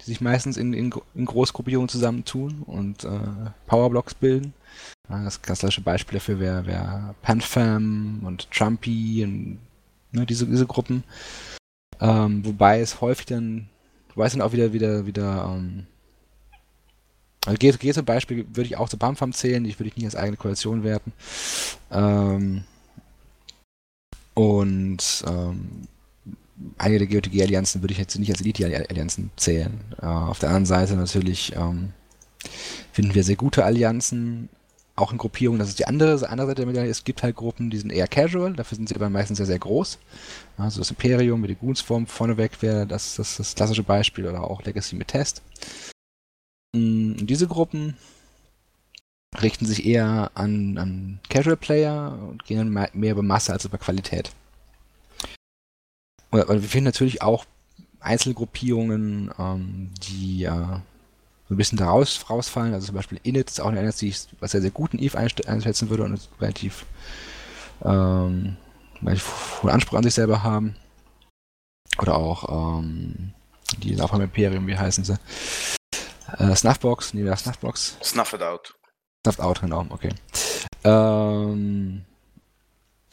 S4: die sich meistens in, in, in Großgruppierungen zusammentun und äh, Powerblocks bilden. Das klassische Beispiel dafür wäre wär Panfam und Trumpy und ne, diese, diese Gruppen. Ähm, wobei es häufig dann, wobei es dann auch wieder, wieder, wieder, ähm, also G, G zum Beispiel würde ich auch zu Panfam zählen, die würde ich nicht als eigene Koalition werten. Ähm, und ähm, einige der GOTG-Allianzen würde ich jetzt nicht als Elite-Allianzen zählen. Äh, auf der anderen Seite natürlich ähm, finden wir sehr gute Allianzen, auch in Gruppierungen. Das ist die andere, andere Seite der Medaille. Es gibt halt Gruppen, die sind eher casual, dafür sind sie aber meistens sehr, sehr groß. Also das Imperium mit der Goonsform vorneweg wäre das, das, das klassische Beispiel oder auch Legacy mit Test. Und mm, diese Gruppen richten sich eher an, an Casual Player und gehen mehr über Masse als über Qualität. Und, wir finden natürlich auch Einzelgruppierungen, ähm, die äh, so ein bisschen daraus rausfallen. Also zum Beispiel Init ist auch eine die ich was sehr, sehr gut in Eve einschätzen würde und relativ, ähm, hohen Anspruch an sich selber haben. Oder auch ähm, die auch im Imperium, wie heißen sie? Äh, Snuffbox, nee, wer Snuffbox?
S3: Snuffed Out.
S4: Snuffed Out, genau, okay. Ähm,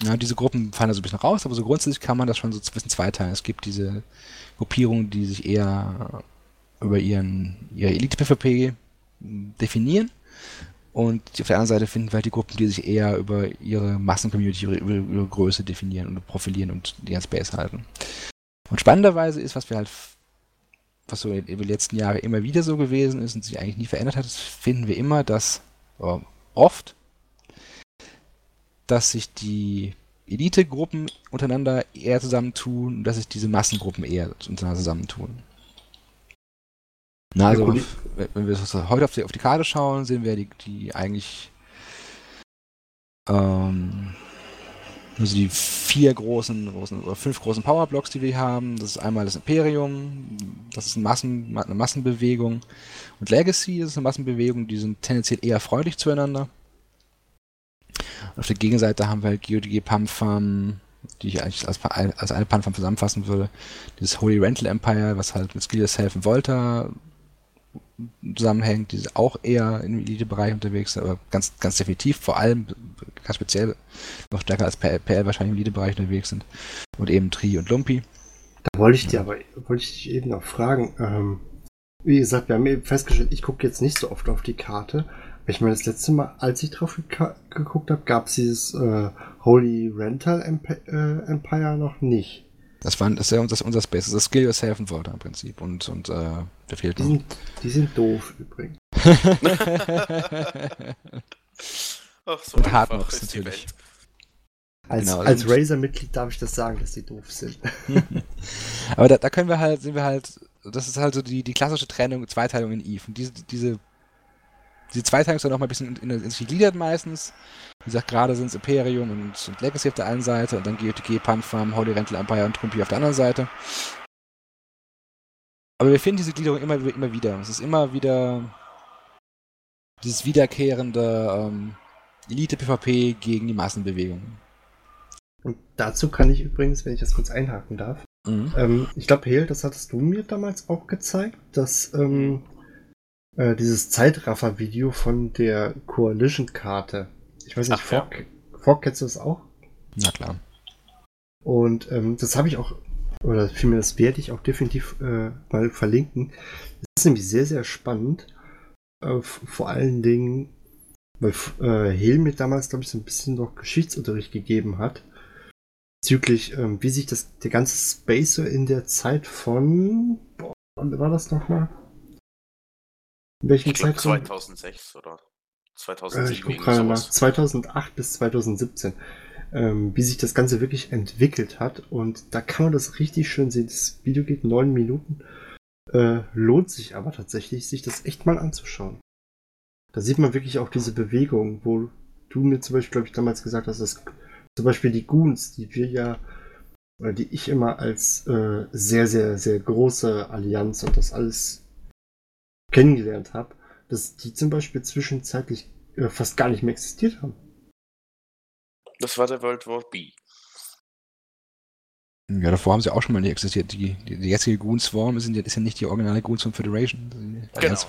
S4: ja, diese Gruppen fallen da so ein bisschen raus, aber so grundsätzlich kann man das schon so ein bisschen zweiteilen. Es gibt diese Gruppierungen, die sich eher über ihren, ihre Elite-PvP definieren. Und auf der anderen Seite finden wir halt die Gruppen, die sich eher über ihre Massen-Community, über, über, ihre Größe definieren und profilieren und ihren Space halten. Und spannenderweise ist, was wir halt, was so über die letzten Jahre immer wieder so gewesen ist und sich eigentlich nie verändert hat, das finden wir immer, dass oft dass sich die Elite-Gruppen untereinander eher zusammentun und dass sich diese Massengruppen eher untereinander zusammentun. Na, also, wenn wir heute auf die, auf die Karte schauen, sehen wir die, die eigentlich ähm, also die vier großen, großen oder fünf großen Powerblocks, die wir haben. Das ist einmal das Imperium, das ist eine, Massen, eine Massenbewegung. Und Legacy ist eine Massenbewegung, die sind tendenziell eher freundlich zueinander. Auf der Gegenseite haben wir halt GeoDG Pumpfarm, die ich eigentlich als, als eine Pumpfarm zusammenfassen würde. Dieses Holy Rental Empire, was halt mit Skill Yourself und Volta zusammenhängt, die auch eher im Elite-Bereich unterwegs sind, aber ganz, ganz definitiv, vor allem, ganz speziell, noch stärker als PL wahrscheinlich im Elite-Bereich unterwegs sind. Und eben Tri und Lumpy.
S1: Da wollte ich dir aber, wollte ich dich eben noch fragen, ähm, wie gesagt, wir haben eben festgestellt, ich gucke jetzt nicht so oft auf die Karte, ich meine, das letzte Mal, als ich drauf geguckt habe, gab es dieses äh, Holy Rental Emp äh, Empire noch nicht.
S4: Das, war, das ist ja unser, unser Space, das ist Skill Yourself and im Prinzip. Und, und äh, der fehlt
S1: die
S4: noch.
S1: Sind, die sind doof übrigens.
S3: Ach, so
S4: und Hardnox natürlich.
S1: Als, genau, als Razer-Mitglied darf ich das sagen, dass die doof sind.
S4: Aber da, da können wir halt, sind wir halt, das ist halt so die, die klassische Trennung, Zweiteilung in Eve. Und diese, diese die Zweiteilung ist dann noch mal ein bisschen in, in, in sich gegliedert meistens. Wie gesagt, gerade sind es Imperium und, und, Legacy auf der einen Seite und dann GOTG, Panfarm, Holy Rental Empire und Trumpy auf der anderen Seite. Aber wir finden diese Gliederung immer, immer wieder. Es ist immer wieder dieses wiederkehrende ähm, Elite-PvP gegen die Massenbewegung.
S1: Und dazu kann ich übrigens, wenn ich das kurz einhaken darf, mhm. ähm, ich glaube, Hel, das hattest du mir damals auch gezeigt, dass ähm, äh, dieses Zeitraffer-Video von der Coalition-Karte. Ich weiß nicht, Ach, Fork, kennst du das auch?
S4: Na klar.
S1: Und ähm, das habe ich auch, oder vielmehr das werde ich auch definitiv äh, mal verlinken. Das ist nämlich sehr, sehr spannend. Äh, vor allen Dingen, weil äh, Hill mir damals, glaube ich, so ein bisschen noch Geschichtsunterricht gegeben hat. Bezüglich, ähm, wie sich das, der ganze Space so in der Zeit von, boah, wann war das nochmal?
S3: In welchem ich Zeitraum? 2006 oder 2007.
S1: Äh, ich gucke gerade nach 2008 bis 2017, ähm, wie sich das Ganze wirklich entwickelt hat. Und da kann man das richtig schön sehen. Das Video geht neun Minuten. Äh, lohnt sich aber tatsächlich, sich das echt mal anzuschauen. Da sieht man wirklich auch diese Bewegung, wo du mir zum Beispiel, glaube ich, damals gesagt hast, dass zum Beispiel die Goons, die wir ja, oder die ich immer als äh, sehr, sehr, sehr große Allianz und das alles kennengelernt habe, dass die zum Beispiel zwischenzeitlich äh, fast gar nicht mehr existiert haben.
S3: Das war der World War B.
S4: Ja, davor haben sie auch schon mal nicht existiert. Die, die, die jetzige Goonswarm ist, ist ja nicht die originale Goonswarm Federation. Die
S3: Genau.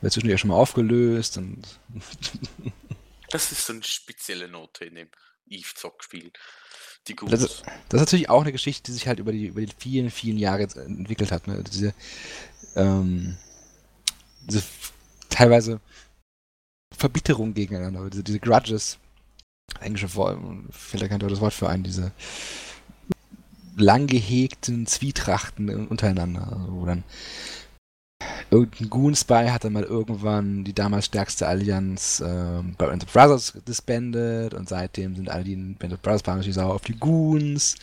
S4: Wird zwischendurch ja schon mal aufgelöst und
S3: Das ist so eine spezielle Note in dem Eve-Zock-Spiel. Die Goons.
S4: Das ist, das ist natürlich auch eine Geschichte, die sich halt über die, über die vielen, vielen Jahre jetzt entwickelt hat. Ne? Diese, ähm, diese teilweise Verbitterung gegeneinander, diese, diese Grudges, englische Wort, fällt da kein deutsches Wort für ein, diese lang gehegten Zwietrachten untereinander, also wo dann irgendein Goon-Spy hat dann mal irgendwann die damals stärkste Allianz ähm, Band of Brothers disbanded und seitdem sind alle die Band of Brothers natürlich sauer auf die Goons.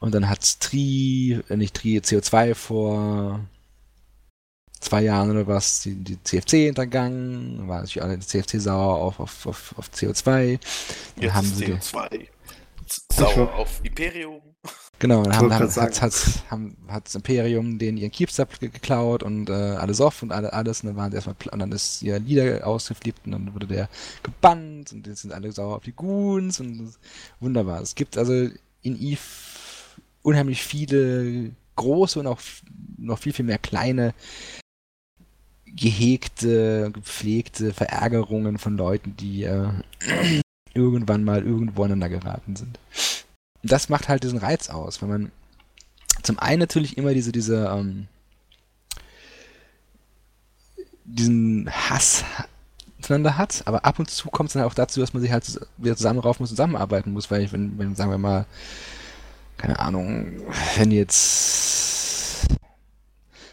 S4: Und dann hat's Tri, äh, nicht Tri, CO2 vor zwei Jahren oder was, die, die CFC hintergangen, dann waren natürlich alle die CFC sauer auf, auf, auf, auf CO2. Dann
S3: Jetzt
S4: haben sie ge-
S3: CO2 sauer auf Imperium.
S4: Genau, dann haben, haben, hat, hat, haben, hat das Imperium denen ihren Keepstab ge- geklaut und äh, alles off und alle, alles und dann waren sie erstmal und dann ist ihr Lieder ausgeflippt und dann wurde der gebannt und jetzt sind alle sauer auf die Goons und wunderbar. Es gibt also in Eve unheimlich viele große und auch noch viel, viel mehr kleine gehegte, gepflegte Verärgerungen von Leuten, die äh, irgendwann mal irgendwo aneinander geraten sind. Und das macht halt diesen Reiz aus, wenn man zum einen natürlich immer diese, diese, ähm, diesen Hass zueinander hat, aber ab und zu kommt es dann auch dazu, dass man sich halt wieder zusammenraufen muss, zusammenarbeiten muss, weil ich, wenn, wenn, sagen wir mal, keine Ahnung, wenn jetzt,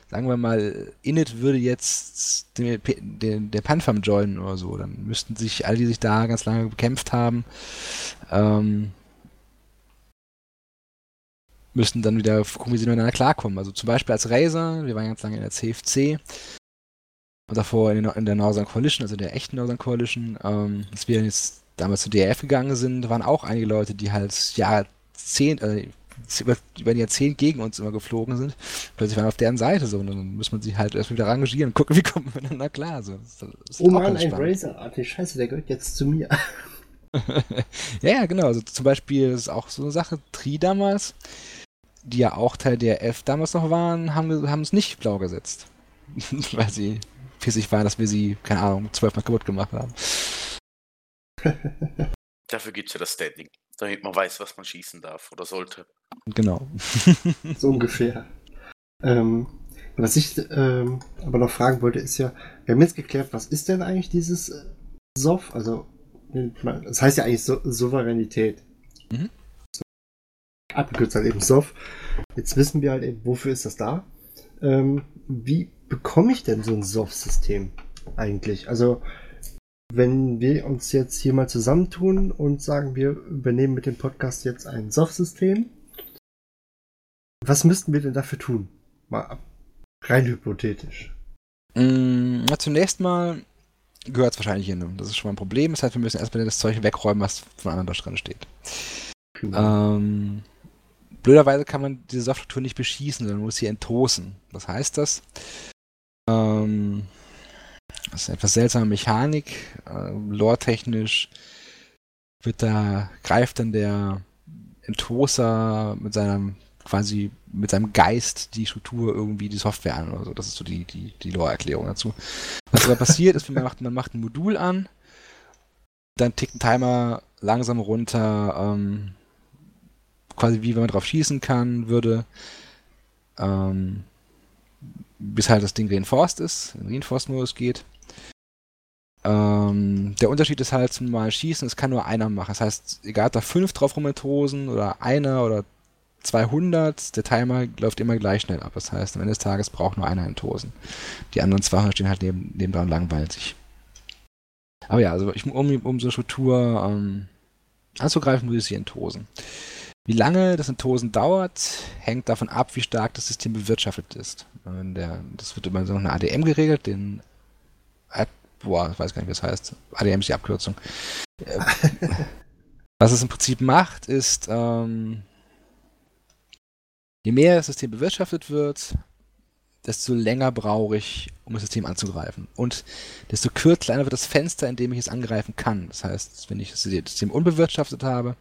S4: sagen wir mal, Init würde jetzt den, den, der Panfam joinen oder so, dann müssten sich alle, die sich da ganz lange bekämpft haben, ähm, müssten dann wieder gucken, wie sie miteinander klarkommen. Also zum Beispiel als Razer, wir waren ganz lange in der CFC und davor in, in der Northern Coalition, also der echten Northern Coalition, ähm, als wir jetzt damals zur DRF gegangen sind, waren auch einige Leute, die halt Jahrzehnt, äh, über, über ein Jahrzehnt gegen uns immer geflogen sind. Plötzlich waren wir auf deren Seite so und dann muss man sich halt erst wieder rangieren und gucken, wie kommen wir miteinander klar. So, das, das ist
S1: Oh Mann, ein
S4: spannend.
S1: Razer. Die Scheiße, der gehört jetzt zu mir.
S4: ja, ja, genau. Also zum Beispiel ist auch so eine Sache, Tri damals, die ja auch Teil der F damals noch waren, haben, haben es nicht blau gesetzt. Weil sie pissig waren, dass wir sie, keine Ahnung, zwölfmal kaputt gemacht haben.
S3: Dafür gibt es ja das Standing, damit man weiß, was man schießen darf oder sollte.
S4: Genau.
S1: So ungefähr. Ähm, was ich ähm, aber noch fragen wollte, ist ja, wir haben jetzt geklärt, was ist denn eigentlich dieses äh, SOF? Also, das heißt ja eigentlich so Souveränität.
S4: Mhm.
S1: So, abgekürzt halt eben SOF. Jetzt wissen wir halt eben, wofür ist das da? Ähm, wie bekomme ich denn so ein SOF-System eigentlich? Also, wenn wir uns jetzt hier mal zusammentun und sagen, wir übernehmen mit dem Podcast jetzt ein SOF-System, was müssten wir denn dafür tun? Mal rein hypothetisch.
S4: Mm, na, zunächst mal gehört es wahrscheinlich hin. Das ist schon mal ein Problem. Das heißt, wir müssen erstmal das Zeug wegräumen, was von anderen dran steht. Ähm, blöderweise kann man diese Softstruktur nicht beschießen, sondern muss sie enttoßen. Was heißt das? Ähm, das ist eine etwas seltsame Mechanik. Äh, Lore-technisch wird da, greift dann der Enttoßer mit seinem quasi mit seinem Geist die Struktur irgendwie die Software an oder so. Das ist so die, die, die Lore-Erklärung dazu. Was aber passiert ist, man macht, man macht ein Modul an, dann tickt ein Timer langsam runter, ähm, quasi wie wenn man drauf schießen kann, würde, ähm, bis halt das Ding reinforced ist, in Reinforced-Modus geht. Ähm, der Unterschied ist halt zum normalen Schießen, es kann nur einer machen. Das heißt, egal ob da fünf drauf rumtosen oder einer oder 200, der Timer läuft immer gleich schnell ab. Das heißt, am Ende des Tages braucht nur einer einen Tosen. Die anderen 200 stehen halt neben, neben dran und langweilen sich. Aber ja, also ich, um, um so eine Struktur ähm, anzugreifen, muss ich sie entosen. Wie lange das Entosen dauert, hängt davon ab, wie stark das System bewirtschaftet ist. Der, das wird über so eine ADM geregelt, den Ad, boah, ich weiß gar nicht, wie das heißt. ADM ist die Abkürzung. Äh, was es im Prinzip macht, ist, ähm, je mehr das System bewirtschaftet wird, desto länger brauche ich, um das System anzugreifen. Und desto kürzer wird das Fenster, in dem ich es angreifen kann. Das heißt, wenn ich das System unbewirtschaftet habe,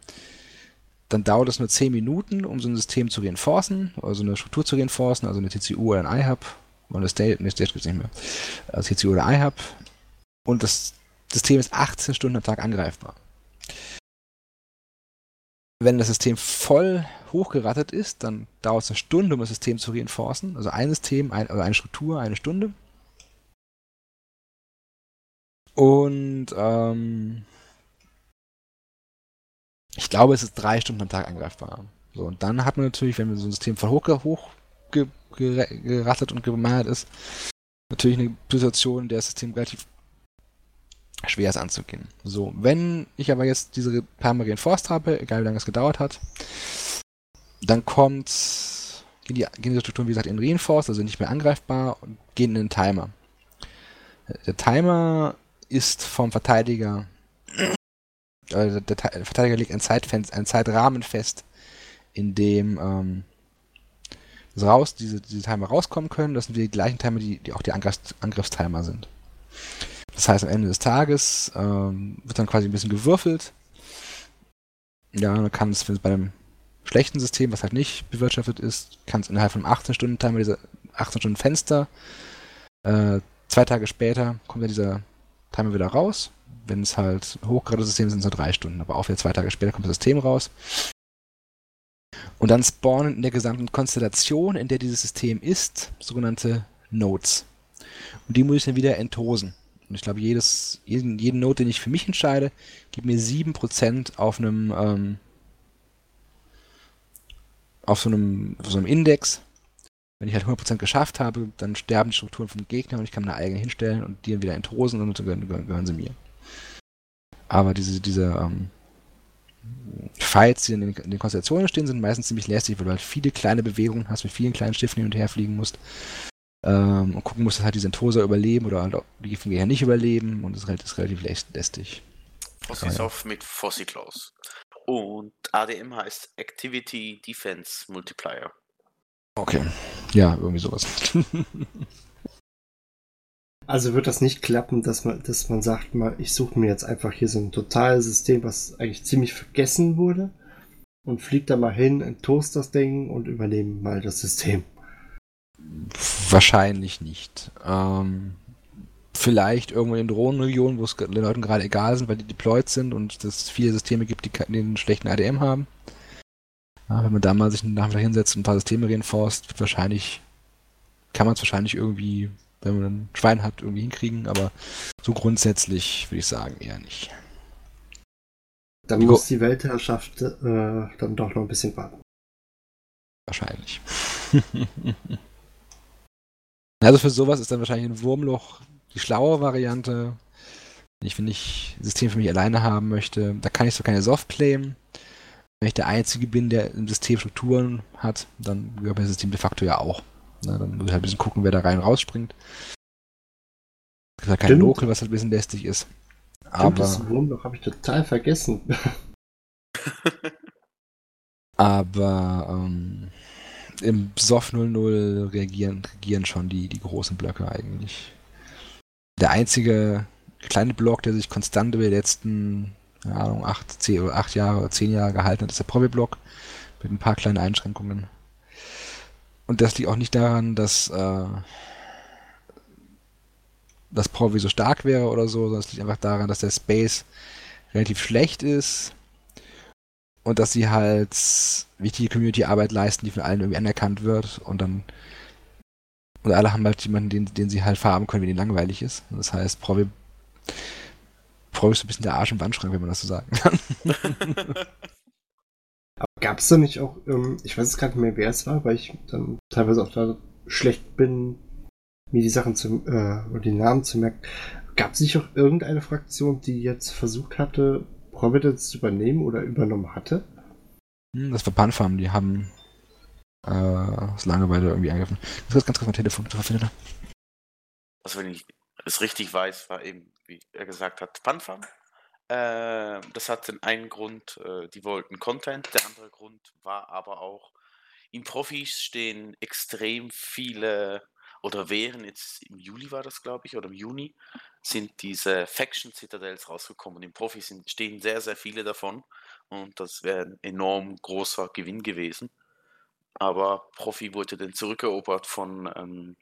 S4: dann dauert es nur 10 Minuten, um so ein System zu reinforcen, also eine Struktur zu reinforcen, also eine TCU oder ein iHub, oder eine State, ne, State gibt es nicht mehr, also TCU oder iHub. Und das System ist 18 Stunden am Tag angreifbar. Wenn das System voll hochgerattet ist, dann dauert es eine Stunde, um das System zu reinforcen. Also ein System, ein, also eine Struktur, eine Stunde. Und ähm, ich glaube, es ist drei Stunden am Tag angreifbar. So, und dann hat man natürlich, wenn so ein System voll hoch, hoch ge, gerattet und gemeiert ist, natürlich eine Situation, in der das System relativ schwer ist anzugehen. So, wenn ich aber jetzt diese Permarine Forst habe, egal wie lange es gedauert hat, dann kommt, gehen die, gehen die Strukturen, wie gesagt, in Reinforce, also nicht mehr angreifbar und gehen in den Timer. Der Timer ist vom Verteidiger, also der Verteidiger legt ein, Zeitfenster, einen Zeitrahmen fest, in dem ähm, raus, diese, diese Timer rauskommen können. Das sind die gleichen Timer, die, die auch die Angriffs Angriffstimer sind. Das heißt, am Ende des Tages ähm, wird dann quasi ein bisschen gewürfelt. Ja, dann kann es bei einem schlechten System, was halt nicht bewirtschaftet ist, kann es innerhalb von 18 Stunden Timer, dieser 18 Stunden Fenster, äh, zwei Tage später kommt dann dieser Timer wieder raus. Wenn es halt hochgerade System sind, sind es nur drei Stunden, aber auch wieder zwei Tage später kommt das System raus. Und dann spawnen in der gesamten Konstellation, in der dieses System ist, sogenannte Nodes. Und die muss ich dann wieder entosen. Und ich glaube, jedes, jeden, jeden Node, den ich für mich entscheide, gibt mir 7% auf einem ähm, auf so einem, auf so einem Index. Wenn ich halt 100% geschafft habe, dann sterben die Strukturen vom Gegner und ich kann meine eigene hinstellen und die dann wieder entrosen und dann gehören, gehören sie mir. Aber diese, diese ähm, Fights, die in den, in den, Konstellationen stehen, sind meistens ziemlich lästig, weil du halt viele kleine Bewegungen hast, mit vielen kleinen Stiften hin und her fliegen musst. Ähm, und gucken musst, dass halt die Sentosa überleben oder halt die Gegner nicht überleben und das ist, halt, ist relativ lästig.
S3: Was ist auf mit Fossiclaws? Und ADM heißt Activity Defense Multiplier.
S4: Okay. Ja, irgendwie sowas.
S1: also wird das nicht klappen, dass man, dass man sagt, mal, ich suche mir jetzt einfach hier so ein totales System, was eigentlich ziemlich vergessen wurde und fliegt da mal hin, enttoast das Ding und übernehmen mal das System.
S4: Wahrscheinlich nicht. Ähm, vielleicht irgendwo in Drohnenregionen, wo es den Leuten gerade egal sind, weil die deployed sind und es viele Systeme gibt, die einen schlechten ADM haben. Ja, wenn man da mal sich nachher hinsetzt und ein paar Systeme reinforst, wahrscheinlich, kann man es wahrscheinlich irgendwie, wenn man ein Schwein hat, irgendwie hinkriegen, aber so grundsätzlich würde ich sagen eher nicht.
S1: Dann muss die Weltherrschaft äh, dann doch noch ein bisschen warten.
S4: Wahrscheinlich. also für sowas ist dann wahrscheinlich ein Wurmloch die schlaue Variante. Wenn ich, wenn ich ein System für mich alleine haben möchte, da kann ich so keine Soft claimen. Wenn ich der Einzige bin, der im System Strukturen hat, dann gehört mein System de facto ja auch. Na, dann muss ich halt ein bisschen gucken, wer da rein und rausspringt. Es gibt halt kein Local, was halt ein bisschen lästig ist.
S1: Stimmt, Aber. Das Wurmloch habe ich total vergessen.
S4: aber ähm, im SOF 00 reagieren, schon die, die großen Blöcke eigentlich der einzige kleine Block, der sich konstant über die letzten, keine Ahnung, acht, zehn oder acht Jahre oder zehn Jahre gehalten hat, ist der Provi-Block mit ein paar kleinen Einschränkungen. Und das liegt auch nicht daran, dass äh, das Provi so stark wäre oder so, sondern es liegt einfach daran, dass der Space relativ schlecht ist und dass sie halt wichtige Community-Arbeit leisten, die von allen irgendwie anerkannt wird und dann und alle haben halt jemanden, den, den sie halt farben können, wenn ihnen langweilig ist. Das heißt, Provi, Provi ist ein bisschen der Arsch im Wandschrank, wenn man das so sagen kann.
S1: Gab es da nicht auch, ähm, ich weiß es gerade nicht mehr, wer es war, weil ich dann teilweise auch da schlecht bin, mir die Sachen zu, äh, oder die Namen zu merken. gab es nicht auch irgendeine Fraktion, die jetzt versucht hatte, Providence zu übernehmen oder übernommen hatte?
S4: Hm, das war Panfarm, die haben äh, aus Langeweile irgendwie angegriffen. Das ist ganz kurz mein Telefon, das war
S3: Also wenn ich es richtig weiß, war eben, wie er gesagt hat, Panfarm. Äh, das hat den einen Grund, äh, die wollten Content. Der andere Grund war aber auch, in Profis stehen extrem viele, oder wären jetzt im Juli war das, glaube ich, oder im Juni, sind diese Faction Citadels rausgekommen. Im Profis sind, stehen sehr, sehr viele davon und das wäre ein enorm großer Gewinn gewesen. Aber Profi wurde dann zurückerobert von, ähm,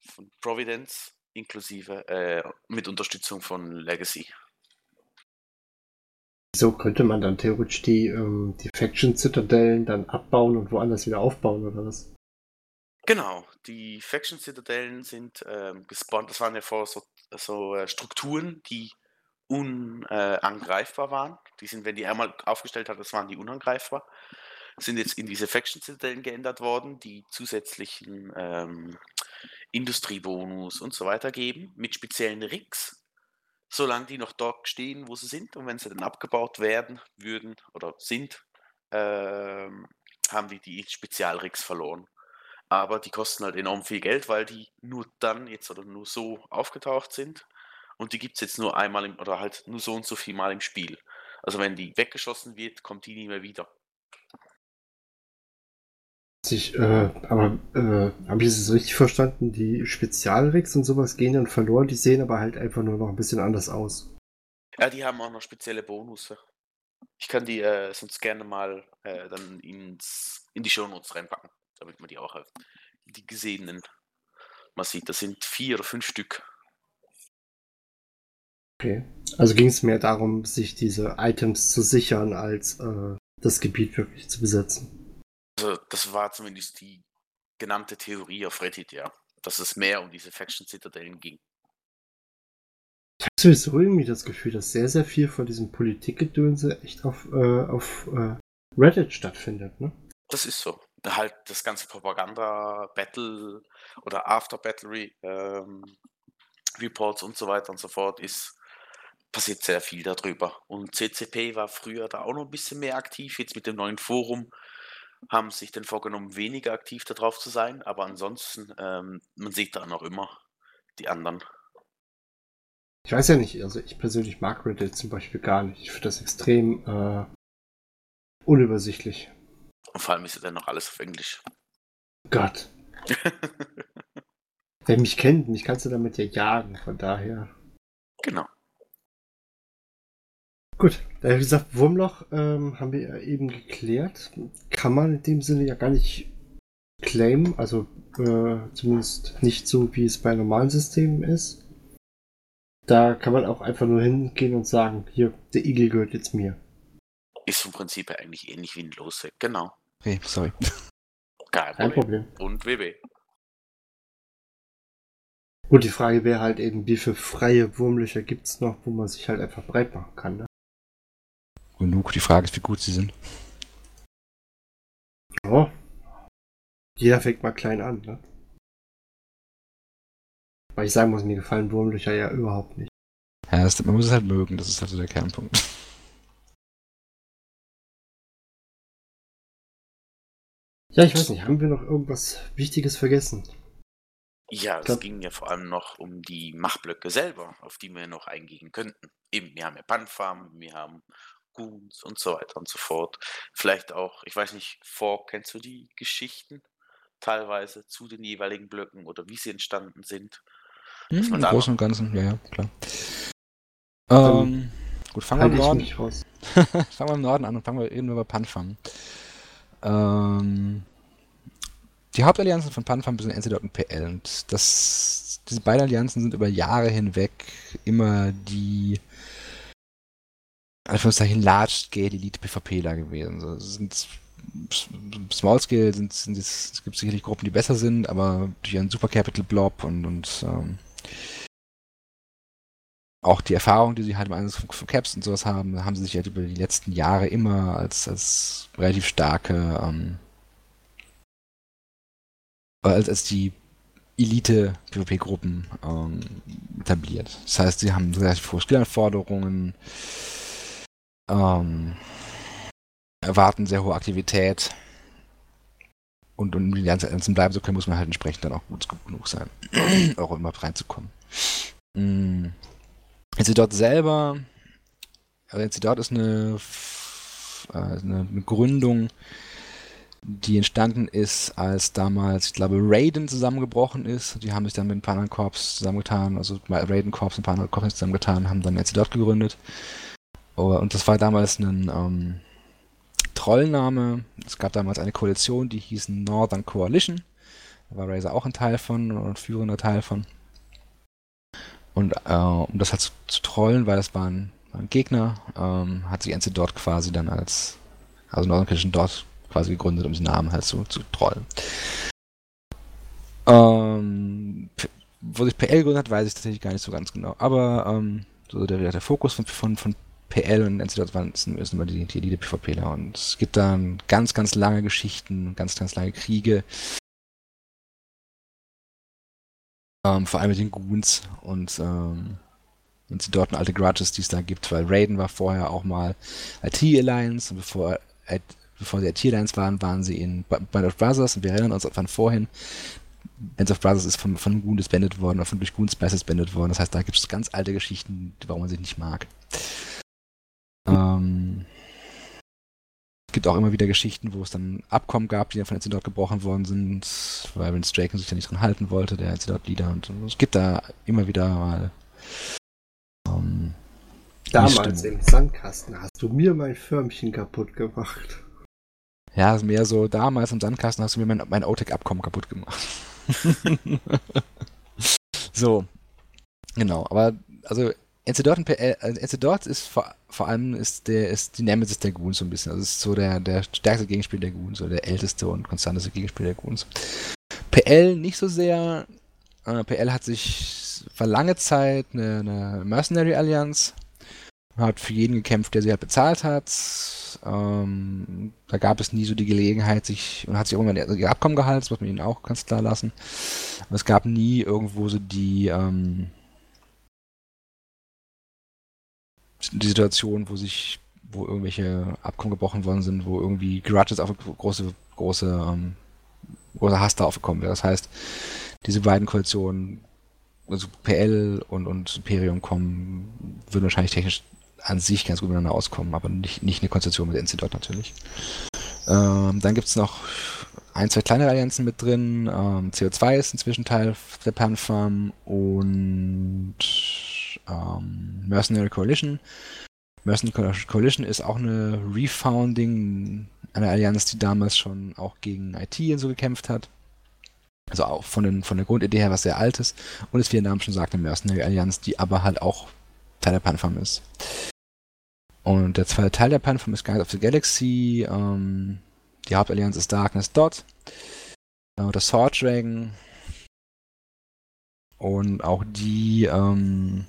S3: von Providence, inklusive äh, mit Unterstützung von Legacy.
S1: Wieso könnte man dann theoretisch die, ähm, die Faction-Zitadellen dann abbauen und woanders wieder aufbauen oder was?
S3: Genau, die Faction-Zitadellen sind ähm, gespawnt. Das waren ja vorher so, so äh, Strukturen, die unangreifbar äh, waren. Die sind, wenn die einmal aufgestellt hat, das waren die unangreifbar. Sind jetzt in diese Faction-Zitadellen geändert worden, die zusätzlichen ähm, Industriebonus und so weiter geben, mit speziellen Rigs, solange die noch dort stehen, wo sie sind. Und wenn sie dann abgebaut werden würden oder sind, ähm, haben die die Spezialrigs verloren. Aber die kosten halt enorm viel Geld, weil die nur dann jetzt oder nur so aufgetaucht sind. Und die gibt es jetzt nur einmal im, oder halt nur so und so viel Mal im Spiel. Also wenn die weggeschossen wird, kommt die nie mehr wieder.
S1: Ich, äh, aber äh, habe ich es richtig verstanden? Die Spezialrigs und sowas gehen dann verloren, die sehen aber halt einfach nur noch ein bisschen anders aus.
S3: Ja, die haben auch noch spezielle Bonusse. Ich kann die äh, sonst gerne mal äh, dann ins, in die Shownotes reinpacken, damit man die auch hat. Die gesehenen man sieht. Das sind vier oder fünf Stück.
S1: Okay. Also ging es mehr darum, sich diese Items zu sichern, als äh, das Gebiet wirklich zu besetzen.
S3: Also, das war zumindest die genannte Theorie auf Reddit, ja. Dass es mehr um diese Faction-Zitadellen ging.
S1: Ich habe sowieso irgendwie das Gefühl, dass sehr, sehr viel von diesem Politikgedönse echt auf, äh, auf äh, Reddit stattfindet, ne?
S3: Das ist so. Halt das ganze Propaganda, Battle oder After-Battle ähm, und so weiter und so fort ist passiert sehr viel darüber. Und CCP war früher da auch noch ein bisschen mehr aktiv. Jetzt mit dem neuen Forum haben sich dann vorgenommen, weniger aktiv darauf zu sein, aber ansonsten, ähm, man sieht da noch immer die anderen.
S1: Ich weiß ja nicht, also ich persönlich mag Reddit zum Beispiel gar nicht. Ich finde das extrem äh, unübersichtlich.
S3: Und vor allem ist ja dann noch alles auf Englisch.
S1: Gott. Wer mich kennt, mich kannst du damit ja jagen, von daher.
S3: Genau.
S1: Gut, wie gesagt, Wurmloch ähm, haben wir ja eben geklärt. Kann man in dem Sinne ja gar nicht claimen, also äh, zumindest nicht so, wie es bei normalen Systemen ist. Da kann man auch einfach nur hingehen und sagen, hier, der Igel gehört jetzt mir.
S3: Ist vom Prinzip her eigentlich ähnlich wie ein Losweg, genau.
S4: Okay, sorry.
S3: Kein Problem. Kein Problem. Und WB.
S1: Gut, die Frage wäre halt eben, wie viele freie Wurmlöcher gibt es noch, wo man sich halt einfach breit machen kann. Ne?
S4: genug. Die Frage ist, wie gut sie sind.
S1: Oh. Jeder fängt mal klein an, ne? Weil ich sagen muss, mir gefallen Wurmlöcher ja überhaupt nicht.
S4: Ja, das, man muss es halt mögen, das ist halt so der Kernpunkt.
S1: Ja, ich weiß nicht, haben wir noch irgendwas Wichtiges vergessen?
S3: Ja, es ging ja vor allem noch um die Machtblöcke selber, auf die wir noch eingehen könnten. Eben, wir haben ja Panfarm, wir haben Goons und so weiter und so fort. Vielleicht auch, ich weiß nicht, vor, kennst du die Geschichten teilweise zu den jeweiligen Blöcken oder wie sie entstanden sind?
S4: Hm, Im Großen und Ganzen, ja, ja, klar. Ähm, gut, fangen wir im Norden. fangen wir im Norden an und fangen wir eben über Panfam. Ähm, die Hauptallianzen von Panfam sind NCDOT und PL und das, diese beiden Allianzen sind über Jahre hinweg immer die Anführungszeichen Large-Scale Elite-PvPler gewesen. So, sind Small-Scale sind, sind es, gibt sicherlich Gruppen, die besser sind, aber durch einen Super Capital Blob und, und ähm, auch die Erfahrung, die sie halt im Einsatz von, von, Caps und sowas haben, haben sie sich halt über die letzten Jahre immer als, als relativ starke, ähm, als, als die Elite-PvP-Gruppen ähm, etabliert. Das heißt, sie haben relativ hohe Skillanforderungen, ähm, erwarten sehr hohe Aktivität und um die ganzen bleiben zu können, muss man halt entsprechend dann auch gut genug sein, auch immer reinzukommen. Mhm. Dort selber, also dort ist eine, äh, eine, Gründung, die entstanden ist, als damals, ich glaube, Raiden zusammengebrochen ist. Die haben sich dann mit ein paar anderen Corps zusammengetan, also Raiden Corps und ein paar andere Corps zusammengetan, haben dann dort gegründet. Oh, und das war damals ein ähm, Trollname. Es gab damals eine Koalition, die hieß Northern Coalition. Da war Razer auch ein Teil von und führender Teil von. Und äh, um das halt zu, zu, trollen, weil das war ein, war ein Gegner, ähm, hat sich NC dort quasi dann als, also Northern Coalition dort quasi gegründet, um den Namen halt zu, zu trollen. Ähm, wo sich PL gegründet hat, weiß ich tatsächlich gar nicht so ganz genau. Aber ähm, so der, der Fokus von, von, von PL und NCDOT waren sind immer die, die Elite PvPler und es gibt dann ganz, ganz lange Geschichten, ganz, ganz lange Kriege. Ähm, vor allem mit den Goons und ähm, und sie dort alte Grudges, die es da gibt, weil Raiden war vorher auch mal IT Alliance und bevor, bevor sie IT Alliance waren, waren sie in Band of Brothers und wir erinnern uns von vorhin, Bands of Brothers ist von, von Goon disbandet worden oder von durch Goon Spice disbandet worden. Das heißt, da gibt es ganz alte Geschichten, warum man sie nicht mag. Ähm, gibt auch immer wieder Geschichten, wo es dann Abkommen gab, die dann von dort gebrochen worden sind, weil Vince Draken sich da nicht dran halten wollte, der dort-Leader. Und es gibt da immer wieder mal.
S1: Ähm, Damals im Sandkasten hast du mir mein Förmchen kaputt gemacht.
S4: Ja, mehr so, damals im Sandkasten hast du mir mein, mein OTEC-Abkommen kaputt gemacht. so. Genau, aber also Enzedort, äh, Enzedort ist vor, vor, allem ist der ist die Nemesis der Goons so ein bisschen. Also ist so der, der stärkste Gegenspieler der Goons, so der älteste und konstanteste Gegenspieler der Goons. PL nicht so sehr. Äh, PL hat sich vor lange Zeit eine, eine Mercenary Allianz, hat für jeden gekämpft, der sie halt bezahlt hat. Ähm, da gab es nie so die Gelegenheit, sich und hat sich irgendwann ihr Abkommen gehalten, das muss man ihnen auch ganz klar lassen. Aber es gab nie irgendwo so die ähm, die Situation, wo sich, wo irgendwelche Abkommen gebrochen worden sind, wo irgendwie Grudges auf große, große, ähm, großer Hass da aufgekommen wäre. Das heißt, diese beiden Koalitionen, also PL und, und Imperium kommen, würden wahrscheinlich technisch an sich ganz gut miteinander auskommen, aber nicht, nicht eine Konstellation mit NC dort natürlich. Ähm, dann gibt es noch ein, zwei kleine Allianzen mit drin. Ähm, CO2 ist inzwischen Teil der Panfarm und ähm, Mercenary Coalition. Mercenary Coalition ist auch eine Refounding, eine Allianz, die damals schon auch gegen IT und so gekämpft hat. Also auch von, den, von der Grundidee her was sehr altes. Und es, wie der Name schon sagt, eine Mercenary Allianz, die aber halt auch Teil der Panfarm ist. Und der zweite Teil der Panfarm ist Guide of the Galaxy. Ähm, die Hauptallianz ist Darkness Dot. Äh, das Sword Dragon. Und auch die ähm,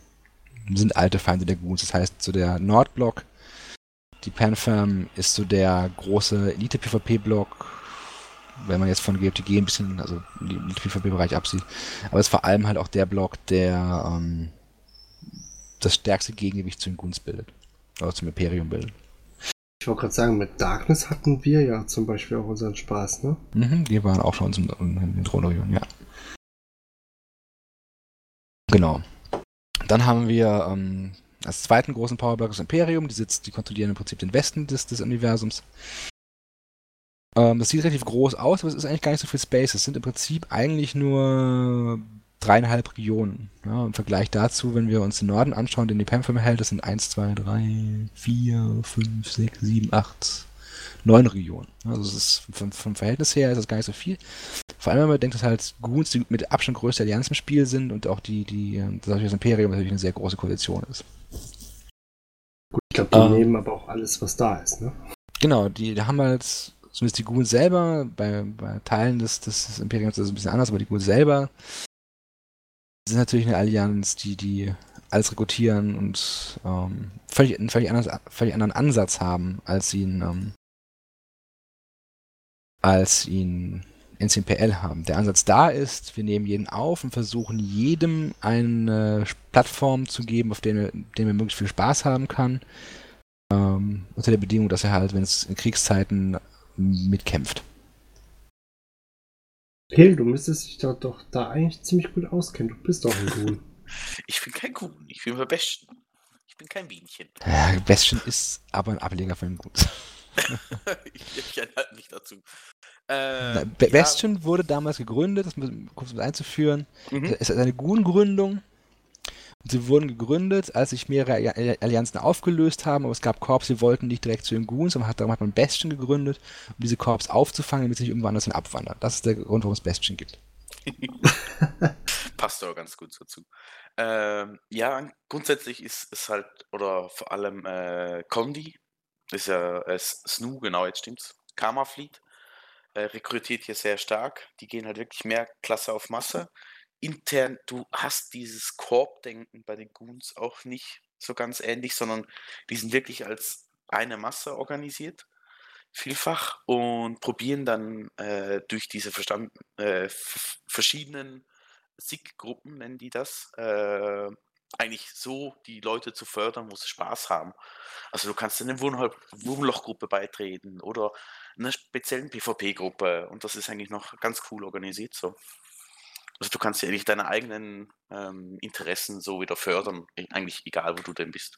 S4: sind alte Feinde der Goons. Das heißt, so der Nordblock, die Panfam ist so der große Elite-PvP-Block, wenn man jetzt von GFTG ein bisschen, also PvP-Bereich absieht. Aber es ist vor allem halt auch der Block, der ähm, das stärkste Gegengewicht zu den Goons bildet. Oder zum Imperium bildet.
S1: Ich wollte gerade sagen, mit Darkness hatten wir ja zum Beispiel auch unseren Spaß, ne?
S4: Mhm, die waren auch schon in, in den Thronregionen, ja. Genau. Dann haben wir ähm, als zweiten großen Powerblock das Imperium, die sitzt, die kontrollieren im Prinzip den Westen des, des Universums. Ähm, das sieht relativ groß aus, aber es ist eigentlich gar nicht so viel Space. Es sind im Prinzip eigentlich nur dreieinhalb Regionen. Ja, Im Vergleich dazu, wenn wir uns den Norden anschauen, den die Pampham hält, das sind 1, 2, 3, 4, 5, 6, 7, 8, 9 Regionen. Also es ist vom, vom, Verhältnis her ist das gar nicht so viel. Vor allem, wenn man denkt, dass halt Goons die mit Abstand größte Allianz im Spiel sind und auch die, die, das Imperium natürlich eine sehr große Koalition ist.
S1: Gut, ich glaube, die ähm, nehmen aber auch alles, was da ist, ne?
S4: Genau, die, die haben halt, zumindest die Goons selber, bei, bei Teilen des, des Imperiums ist es ein bisschen anders, aber die Goons selber sind natürlich eine Allianz, die, die alles rekrutieren und ähm, völlig, einen völlig, anders, völlig anderen Ansatz haben, als ihn, ähm, als ihn NCPL haben. Der Ansatz da ist, wir nehmen jeden auf und versuchen jedem eine Plattform zu geben, auf der, der er möglichst viel Spaß haben kann. Ähm, unter der Bedingung, dass er halt, wenn es in Kriegszeiten mitkämpft.
S1: Hill, du müsstest dich da doch da eigentlich ziemlich gut auskennen. Du bist doch ein Goon.
S3: Ich bin kein Kuhn, ich bin bei Bestien. Ich bin kein Bienchen.
S4: Ja, Bastion ist aber ein Ableger von dem Gut.
S3: ich ich halt nicht dazu. Äh,
S4: Bastion wurde damals gegründet, das muss kurz mit einzuführen.
S3: Ja, mhm.
S4: Es ist eine Gun-Gründung. Und sie wurden gegründet, als sich mehrere Alli- Allianzen aufgelöst haben, aber es gab Korps, die wollten nicht direkt zu den Goons, sondern hat, darum hat man Bastion gegründet, um diese Korps aufzufangen, damit sie nicht irgendwo anders hin abwandern. Das ist der Grund, warum es Bastion gibt.
S3: Passt doch ganz gut dazu. Ähm, ja, grundsätzlich ist es halt, oder vor allem äh, Condi, ist ja äh, S- Snoo, genau, jetzt stimmt's. Karma Fleet äh, rekrutiert hier sehr stark. Die gehen halt wirklich mehr Klasse auf Masse. Intern, du hast dieses Korbdenken bei den Goons auch nicht so ganz ähnlich, sondern die sind wirklich als eine Masse organisiert, vielfach, und probieren dann äh, durch diese Verstand, äh, verschiedenen SIG-Gruppen, nennen die das, äh, eigentlich so die Leute zu fördern, wo sie Spaß haben. Also du kannst in eine Wurmlochgruppe beitreten oder einer speziellen PvP-Gruppe und das ist eigentlich noch ganz cool organisiert so. Also du kannst ja eigentlich deine eigenen ähm, Interessen so wieder fördern, e- eigentlich egal, wo du denn bist.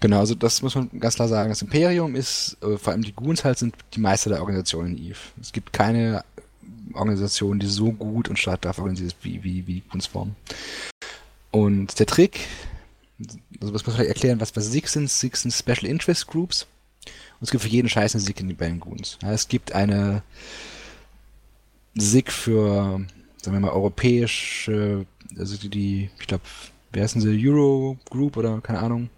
S4: Genau, also das muss man ganz klar sagen. Das Imperium ist, äh, vor allem die Goons halt, sind die Meister der Organisation in Eve. Es gibt keine Organisation, die so gut und stark dafür organisiert ist, wie, wie, wie formen. Und der Trick, also was muss man erklären, was, was SIG sind? SIG sind Special Interest Groups. Und es gibt für jeden Scheiß eine SIG in den Goons. Ja, es gibt eine SIG für, sagen wir mal, europäische, also die, die ich glaube, wer denn sie? Euro Group oder keine Ahnung?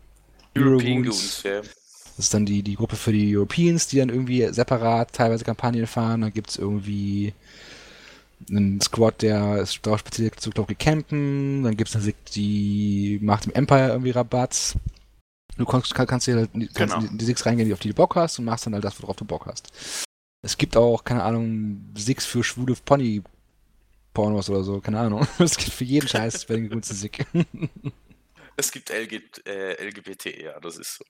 S3: European. Goons, ja.
S4: Das ist dann die, die Gruppe für die Europeans, die dann irgendwie separat teilweise Kampagnen fahren. Dann gibt es irgendwie einen Squad, der ist darauf spezialisiert zu, glaube ich, campen. Dann gibt es eine Sek, die macht im Empire irgendwie Rabatt. Du kannst, kann, kannst dir halt kannst
S3: Genau.
S4: in die Six reingehen, die auf die du Bock hast und machst dann halt das, worauf du Bock hast. Es gibt auch, keine Ahnung, Six für schwule Pony Pornos oder so, keine Ahnung. Es gibt für jeden Scheiß bei den guten Sick.
S3: Es gibt LG, äh, LGBT, ja, das ist so.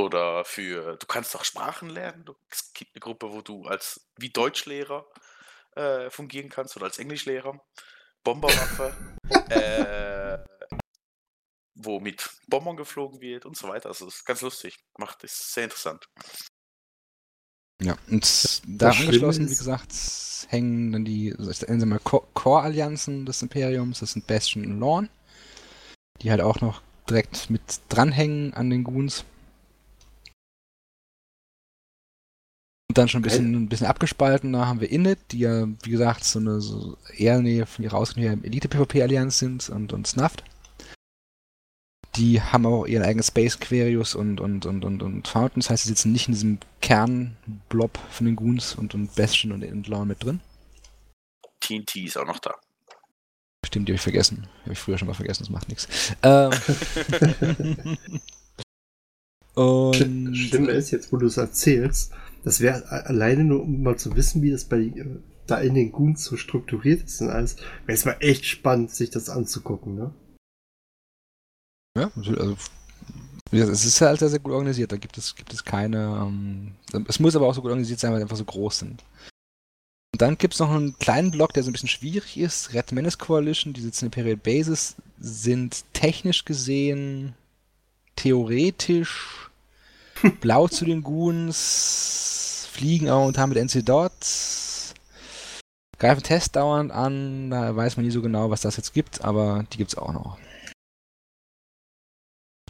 S3: Oder für, du kannst auch Sprachen lernen. Es gibt eine Gruppe, wo du als wie Deutschlehrer äh, fungieren kannst oder als Englischlehrer. Bomberwaffe, äh, wo mit Bombern geflogen wird und so weiter. Also das ist ganz lustig. Macht es sehr interessant.
S4: Ja, und da angeschlossen, wie gesagt, hängen dann die, also ich nenne sie mal Co- Core-Allianzen des Imperiums, das sind Bastion und Lorn, die halt auch noch direkt mit dranhängen an den Goons. Und dann schon ein bisschen, ein bisschen abgespaltener haben wir Init, die ja, wie gesagt, so eine so eher Nähe von ihrer her Elite-PvP-Allianz sind und, und Snuffed. Die haben auch ihren eigenen Space Querius und, und, und, und, und Fountain. Das heißt, sie sitzen nicht in diesem Kernblob von den Goons und, und Bastion und Endlawn mit drin.
S3: TNT ist auch noch da.
S4: Stimmt, die habe ich vergessen. Habe ich früher schon mal vergessen, das macht nichts. Ähm, und
S1: Schlimme ist jetzt, wo du es erzählst, das wäre alleine nur, um mal zu wissen, wie das bei äh, da in den Goons so strukturiert ist und alles, wäre es mal echt spannend, sich das anzugucken, ne?
S4: Ja, also es ist halt sehr, sehr gut organisiert. Da gibt es, gibt es keine. Ähm, es muss aber auch so gut organisiert sein, weil sie einfach so groß sind. Und dann gibt es noch einen kleinen Block, der so ein bisschen schwierig ist. Red Menace Coalition, die sitzen in Imperial Bases, sind technisch gesehen theoretisch blau zu den Goons, fliegen auch und haben mit NC Dot, greifen Tests dauernd an, da weiß man nie so genau, was das jetzt gibt, aber die gibt es auch noch.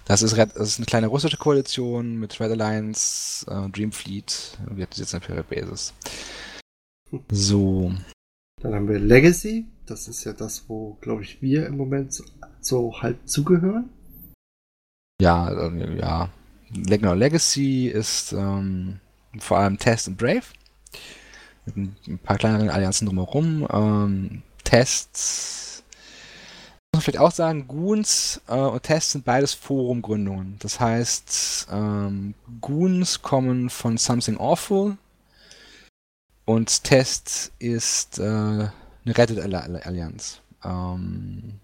S4: Das ist, das ist eine kleine russische Koalition mit Red Alliance, äh, Dream Fleet. Wir haben jetzt Imperial Bases. So.
S1: Dann haben wir Legacy, das ist ja das, wo, glaube ich, wir im Moment so, so halb zugehören.
S4: Ja, ja. Genau, Legacy ist ähm, vor allem Test und Brave. Mit ein, paar kleineren Allianzen drumherum. Ähm, Test. Muss man vielleicht auch sagen, Goons äh, und Test sind beides Forumgründungen. Das heißt, ähm, Goons kommen von Something Awful Und Test ist äh, eine Reddit-Allianz. Ähm,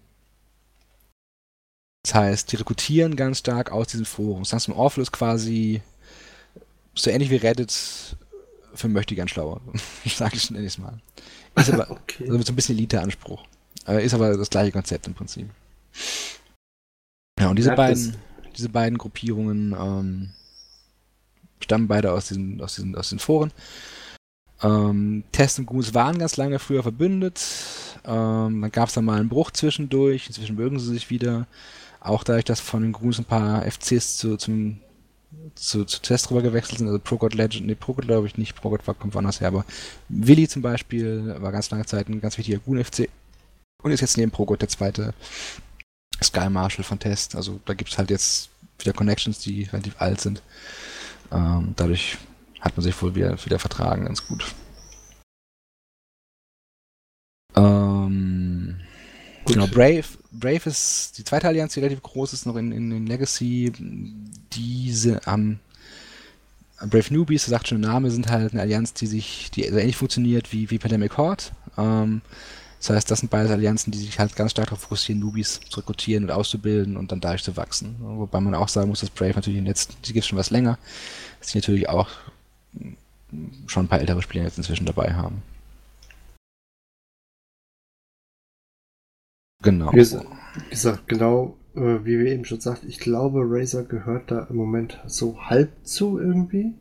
S4: das heißt, die rekrutieren ganz stark aus diesen Foren. Samsung Awful ist quasi so ähnlich wie Reddit für möchte gern schlauer. Sage ich nächstes Mal. Ist aber okay. also mit so ein bisschen Elite-Anspruch. Äh, ist aber das gleiche Konzept im Prinzip. Ja, und diese ja, beiden, diese beiden Gruppierungen ähm, stammen beide aus diesen, aus diesen, aus den Foren. Ähm, Test und Goose waren ganz lange früher verbündet. Ähm, dann gab es dann mal einen Bruch zwischendurch. Inzwischen mögen sie sich wieder. Auch dadurch, dass von den Goose ein paar FCs zu, zum zu, zu Test rüber gewechselt sind, also ProGod Legend, nee, ProGod glaube ich nicht, ProGod kommt woanders her, aber Willi zum Beispiel war ganz lange Zeit ein ganz wichtiger Goon-FC und ist jetzt neben ProGod der zweite Sky Marshal von Test, also da gibt es halt jetzt wieder Connections, die relativ alt sind. Ähm, dadurch hat man sich wohl wieder, wieder vertragen, ganz gut. Ähm, Genau, Brave, Brave ist die zweite Allianz, die relativ groß ist, noch in, in, in Legacy. Diese am ähm, Brave Newbies, das sagt schon der Name, sind halt eine Allianz, die sich, die so ähnlich funktioniert wie, wie Pandemic Horde. Ähm, das heißt, das sind beide Allianzen, die sich halt ganz stark darauf fokussieren, Newbies zu rekrutieren und auszubilden und dann dadurch zu wachsen. Wobei man auch sagen muss, dass Brave natürlich in den letzten, die gibt schon was länger, dass sie natürlich auch schon ein paar ältere Spieler jetzt inzwischen dabei haben.
S1: Genau. Wie gesagt, genau, äh, wie wir eben schon sagten, ich glaube, Razer gehört da im Moment so halb zu irgendwie.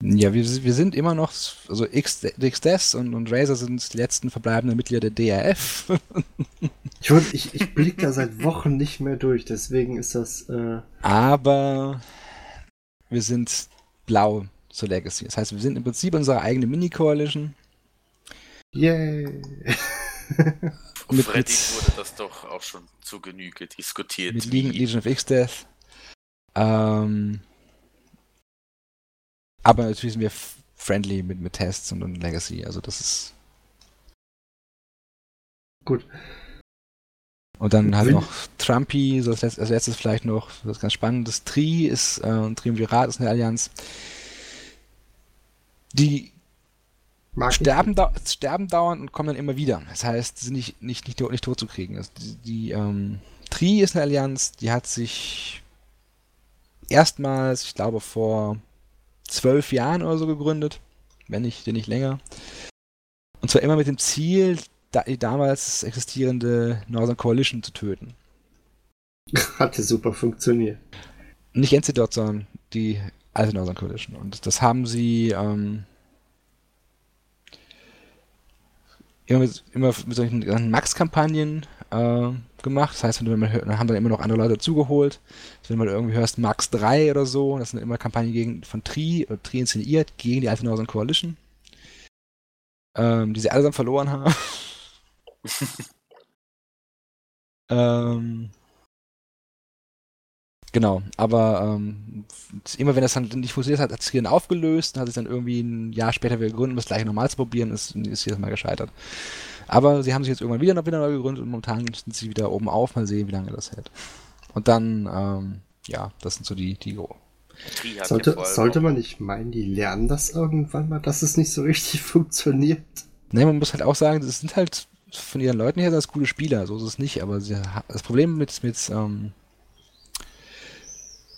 S4: Ja, wir, wir sind immer noch, also XDES und, und Razer sind die letzten verbleibenden Mitglieder der DRF.
S1: ich, ich, ich blicke da seit Wochen nicht mehr durch, deswegen ist das. Äh
S4: Aber wir sind blau zur Legacy. Das heißt, wir sind im Prinzip unsere eigene Mini-Coalition.
S1: Yay!
S3: mit, Freddy wurde das doch auch schon zu Genüge diskutiert.
S4: Mit Legion, Legion of X-Death. Ähm, aber natürlich sind wir friendly mit, mit Tests und, und Legacy, also das ist.
S1: Gut.
S4: Und dann halt noch Trumpy, so als letztes, als letztes vielleicht noch, was ganz spannendes, Tri ist, äh, Triumvirat ist eine Allianz, die sterben, da, sterben dauernd und kommen dann immer wieder. Das heißt, sie sind nicht, nicht, nicht, nicht tot zu kriegen. Also die, die ähm, Tri ist eine Allianz, die hat sich erstmals, ich glaube, vor zwölf Jahren oder so gegründet, wenn nicht, nicht länger. Und zwar immer mit dem Ziel, die damals existierende Northern Coalition zu töten.
S1: Hatte super funktioniert.
S4: Nicht NC sondern die alte Northern Coalition. Und das haben sie ähm, immer mit, immer mit solchen Max-Kampagnen äh, gemacht. Das heißt, wenn du, dann haben dann immer noch andere Leute dazugeholt. Wenn du mal irgendwie hörst Max 3 oder so, das sind immer Kampagnen gegen, von Tri, oder Tri inszeniert, gegen die Alte Northern Coalition. Ähm, die sie allesamt verloren haben. ähm, Genau, aber ähm, immer wenn das dann nicht funktioniert hat, hat es sich dann aufgelöst, hat sich dann irgendwie ein Jahr später wieder gegründet, um das gleiche nochmal zu probieren, ist, ist jedes Mal gescheitert. Aber sie haben sich jetzt irgendwann wieder noch wieder neu gegründet und momentan sind sie wieder oben auf, mal sehen, wie lange das hält. Und dann, ähm, ja, das sind so die, die
S1: sollte, sollte man nicht meinen, die lernen das irgendwann mal, dass es nicht so richtig funktioniert?
S4: Ne, man muss halt auch sagen, das sind halt von ihren Leuten her ganz coole Spieler, so ist es nicht, aber sie, das Problem mit, mit ähm,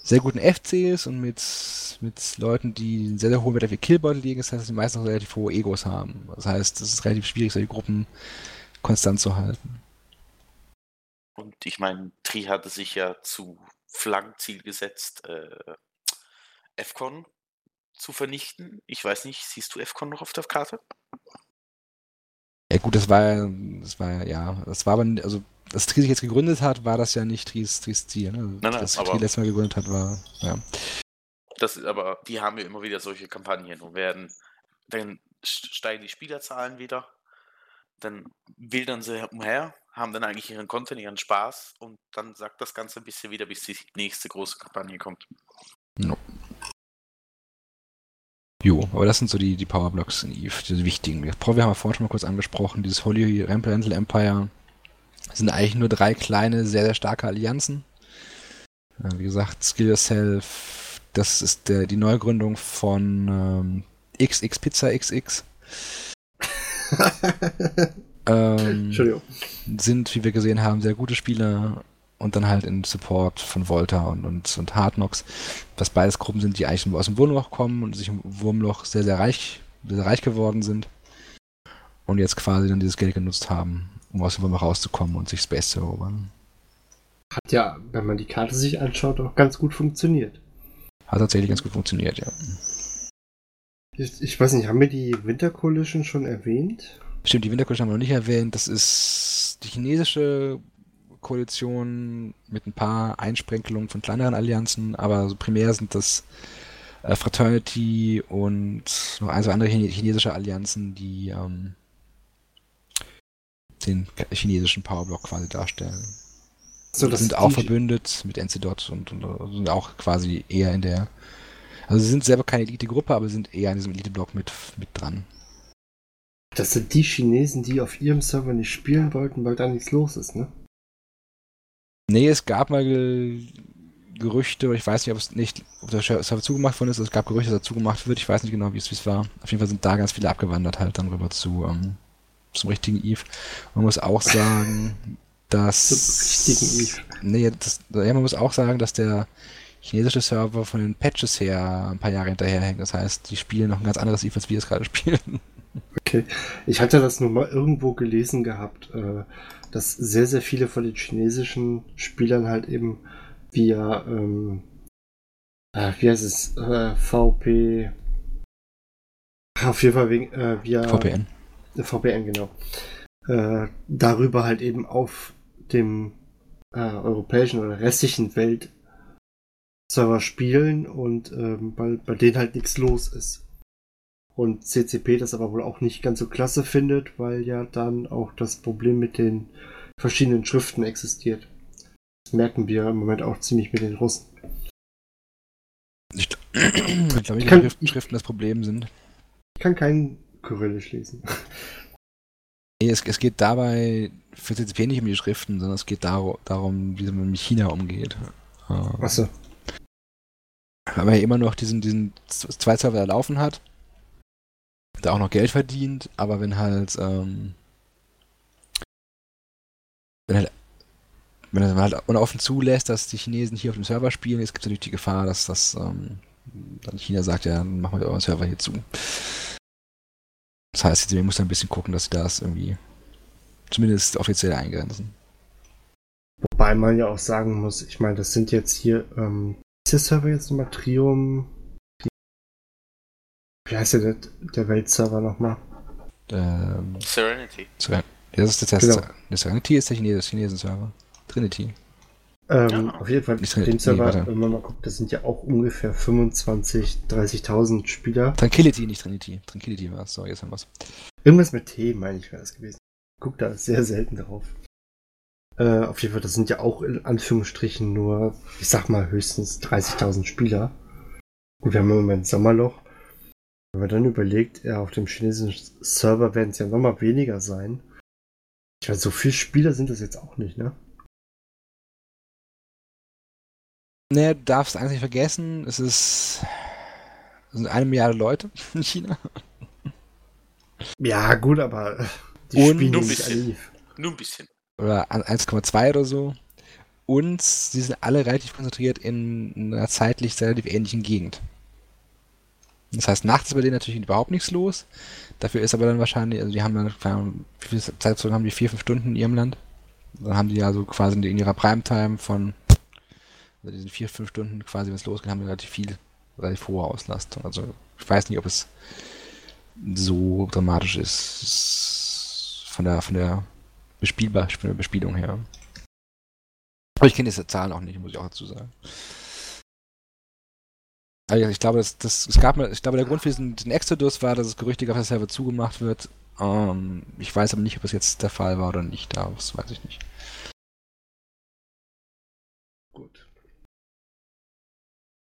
S4: sehr guten FCs und mit, mit Leuten, die einen sehr, sehr hohen Wert auf ihr Killbeutel legen, das heißt, dass sie meistens relativ hohe Egos haben. Das heißt, es ist relativ schwierig, solche Gruppen konstant zu halten.
S3: Und ich meine, Tri hatte sich ja zu Flankenziel gesetzt, äh, FCON zu vernichten. Ich weiß nicht, siehst du FCON noch auf der Karte?
S4: Ja gut, das war das war ja, das war aber, also als Tri sich jetzt gegründet hat, war das ja nicht Tris, Tris Ziel. Ne? Nein, nein, Als Tri letztes Mal gegründet hat, war, ja.
S3: Das ist aber, die haben ja immer wieder solche Kampagnen und werden, dann steigen die Spielerzahlen wieder, dann wildern sie umher, haben dann eigentlich ihren Content, ihren Spaß und dann sagt das Ganze ein bisschen wieder, bis die nächste große Kampagne kommt.
S4: No. Jo, aber das sind so die, die Powerblocks in Eve, die wichtigen. Wir haben ja vorhin schon mal kurz angesprochen, dieses Holy Rental Empire, das sind eigentlich nur drei kleine, sehr, sehr starke Allianzen. Wie gesagt, Skill Yourself, das ist der, die Neugründung von ähm, XX Pizza XX. ähm,
S1: Entschuldigung.
S4: sind, wie wir gesehen haben, sehr gute Spieler und dann halt in Support von Volta und, und, und Hard Knocks, was beides Gruppen sind, die eigentlich aus dem Wurmloch kommen und sich im Wurmloch sehr, sehr reich, sehr, sehr reich geworden sind und jetzt quasi dann dieses Geld genutzt haben, um aus dem Wurmloch rauszukommen und sich Space zu erobern.
S1: Hat ja, wenn man die Karte sich anschaut, auch ganz gut funktioniert.
S4: Hat tatsächlich ganz gut funktioniert, ja.
S1: Ich, ich weiß nicht, haben wir die Winter Coalition schon erwähnt?
S4: Stimmt, die Winterkoalition haben wir noch nicht erwähnt. Das ist die chinesische Koalition mit ein paar Einsprenkelungen von kleineren Allianzen, aber primär sind das äh, Fraternity und noch ein, so andere chine- chinesische Allianzen, die ähm, den chinesischen Powerblock quasi darstellen.
S1: So,
S4: die sind auch verbündet mit NC-Dot und, und, und sind auch quasi eher in der. Also sie sind selber keine Elite-Gruppe, aber sind eher in diesem Elite-Block mit, mit dran.
S1: Das sind die Chinesen, die auf ihrem Server nicht spielen wollten, weil da nichts los ist, ne?
S4: Nee, es gab mal Ge Gerüchte, ich weiß nicht, ob es nicht, ob der Server zugemacht worden ist, es gab Gerüchte, dass er zugemacht wird, ich weiß nicht genau, wie es wie es war. Auf jeden Fall sind da ganz viele abgewandert halt dann rüber zu, ähm, zum richtigen Eve. Man muss auch sagen, dass.
S1: Zum richtigen Eve.
S4: Nee, das, ja, man muss auch sagen, dass der chinesische Server von den Patches her ein paar Jahre hinterherhängt. Das heißt, die spielen noch ein ganz anderes Eve, als wir es gerade spielen.
S1: Okay. Ich hatte das nur mal irgendwo gelesen gehabt, äh, dass sehr, sehr viele von den chinesischen Spielern halt eben via, ähm, äh, wie heißt es, äh, VP, auf jeden Fall wegen, äh, via
S4: VPN.
S1: VPN, genau, äh, darüber halt eben auf dem äh, europäischen oder restlichen Welt Server spielen und ähm, weil bei denen halt nichts los ist. Und CCP das aber wohl auch nicht ganz so klasse findet, weil ja dann auch das Problem mit den verschiedenen Schriften existiert. Das merken wir im Moment auch ziemlich mit den Russen.
S4: Ich, ich glaube,
S1: Ich kann-
S4: die Schrift, Schriften das Problem sind.
S1: Ich kann kein Kyrillisch lesen.
S4: Nee, es, es geht dabei für CCP nicht um die Schriften, sondern es geht darum, darum wie man mit China umgeht. Äh,
S1: Achso.
S4: weil man ja immer noch diesen, diesen Z- zwei Server laufen hat, da auch noch Geld verdient, aber wenn halt, ähm, wenn halt, wenn er halt unoffen zulässt, dass die Chinesen hier auf dem Server spielen, es gibt natürlich die Gefahr, dass das, ähm, dann China sagt, ja, dann machen wir euren Server hier zu. Das heißt, CCP muss da ein bisschen gucken, dass sie das irgendwie zumindest offiziell eingrenzen.
S1: Wobei man ja auch sagen muss, ich meine, das sind jetzt hier, ähm, ist der Server jetzt nochmal Trium? Wie heißt der, der Weltserver nochmal?
S4: Ähm,
S3: Serenity.
S4: Seren- das ist der Test.
S1: Genau.
S4: Der Serenity ist der Chines Chinesen-Server. Trinity.
S1: Ähm,
S3: Ja.
S1: Auf jeden Fall,
S4: drin-
S1: dem Server,
S4: nee,
S1: wenn man mal guckt, das sind ja auch ungefähr 25, 30.000 Spieler.
S4: Tranquility, nicht Trinity. Tranquility war es. So, jetzt haben wir es.
S1: Irgendwas mit T, meine ich, wäre das gewesen. Guck da sehr selten drauf. Äh, auf jeden Fall, das sind ja auch in Anführungsstrichen nur, ich sag mal, höchstens 30.000 Spieler. Gut, wir haben im Moment Sommerloch. Wenn man dann überlegt, ja, auf dem chinesischen Server werden es ja nochmal weniger sein. Ich weiß, so viele Spieler sind das jetzt auch nicht, ne?
S4: Nee, du darfst eins nicht vergessen. Es ist. Es sind eine Milliarde Leute in China.
S1: Ja, gut, aber äh, die
S4: Und
S1: spielen
S3: nur
S1: ja
S3: ein bisschen. Nur ein bisschen.
S4: Oder an 1,2 oder so. Und sie sind alle relativ konzentriert in einer zeitlich relativ ähnlichen Gegend. Das heißt, nachts ist bei denen natürlich überhaupt nichts los. Dafür ist aber dann wahrscheinlich, also die haben dann, keine Ahnung, wie viel Zeitzone haben die? Vier, fünf Stunden in ihrem Land. Dann haben die ja so quasi in ihrer Primetime von, also diesen vier, fünf Stunden quasi, wenn es losgeht, haben die relativ viel, relativ hohe Auslastung. Also ich weiß nicht, ob es so dramatisch ist von der, von der Bespielung her. Aber ich kenne diese Zahlen auch nicht, muss ich auch dazu sagen. Also ich glaube, das, das, es gab ich glaube, der Grund für diesen, diesen Exodus war, dass es Gerüchte gab, dass der Server zugemacht wird. Ähm, ich weiß aber nicht, ob es jetzt der Fall war oder nicht. Das weiß ich nicht.
S1: Gut.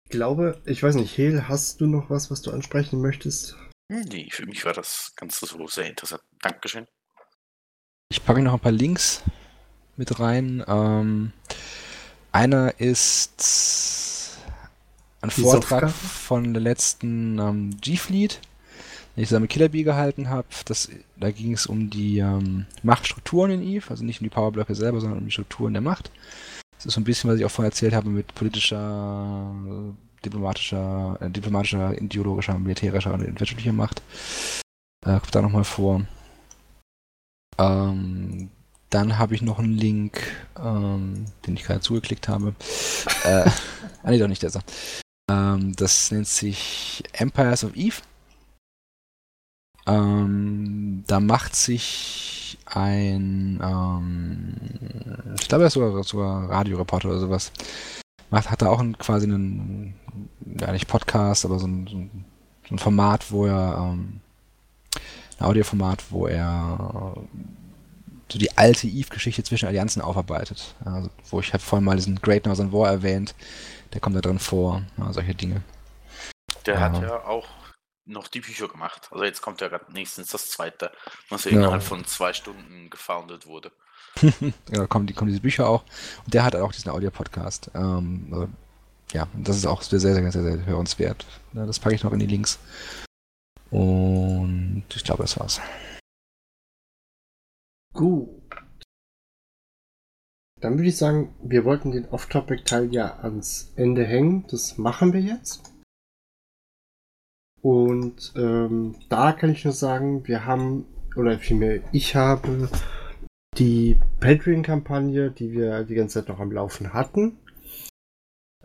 S1: Ich glaube, ich weiß nicht, Hel, hast du noch was, was du ansprechen möchtest?
S3: Nee, für mich war das Ganze so sehr interessant. Dankeschön.
S4: Ich packe noch ein paar Links mit rein. Ähm, einer ist ein
S1: Die
S4: Vortrag
S1: Software?
S4: von der letzten ähm, G-Fleet. den ich zusammen mit Killer Bee gehalten habe. Da ging es um die ähm, Machtstrukturen in Eve, also nicht um die Powerblöcke selber, sondern um die Strukturen der Macht. Das ist so ein bisschen, was ich auch vorhin erzählt habe mit politischer, diplomatischer, äh, diplomatischer, ideologischer, militärischer und wirtschaftlicher Macht. Äh, kommt da nochmal vor. Ähm, dann habe ich noch einen Link, ähm, den ich gerade zugeklickt habe. äh, ah, nee, doch nicht der. Ähm, das nennt sich Empires of Eve. Ähm, da macht sich ein, ähm, ich glaube, er ist sogar, sogar Radioreporter oder sowas. Macht, hat er auch einen, quasi einen, ja nicht Podcast, aber so ein, so ein, Format, wo er, ähm, ein Audioformat, wo er so die alte Eve-Geschichte zwischen Allianzen aufarbeitet. Also, wo ich habe vorhin mal diesen Great Northern War erwähnt, der kommt da drin vor, ja, solche Dinge.
S3: Der ja. hat ja auch noch die Bücher gemacht. Also jetzt kommt ja gerade nächstens das zweite, was ja innerhalb von zwei Stunden gefoundet wurde.
S4: ja, kommen, die, kommen diese Bücher auch. Und der hat auch diesen Audio-Podcast. Ähm, also, ja, das ist auch sehr, sehr, sehr, sehr, sehr hörenswert. Ja, das packe ich noch in die Links. Und ich glaube, das war's.
S1: Gut. Dann würde ich sagen, wir wollten den Off-Topic-Teil ja ans Ende hängen. Das machen wir jetzt. Und ähm, da kann ich nur sagen, wir haben, oder vielmehr ich habe die Patreon-Kampagne, die wir die ganze Zeit noch am Laufen hatten,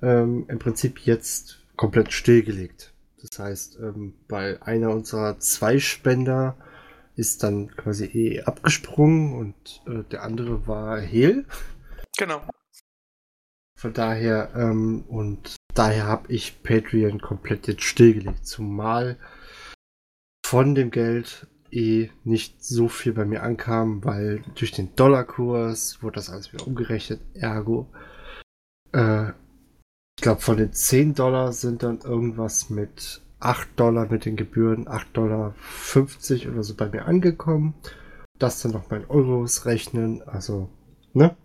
S1: ähm, im Prinzip jetzt komplett stillgelegt. Das heißt, ähm, bei einer unserer zwei Spender ist dann quasi eh abgesprungen und äh, der andere war Hehl.
S3: Genau.
S1: Von daher, ähm, und daher habe ich Patreon komplett jetzt stillgelegt, zumal von dem Geld eh nicht so viel bei mir ankam, weil durch den Dollarkurs wurde das alles wieder umgerechnet. Ergo, äh, ich glaube, von den 10 Dollar sind dann irgendwas mit 8 Dollar mit den Gebühren, 8,50 Dollar oder so bei mir angekommen. Das dann noch mal in Euros rechnen, also, ne?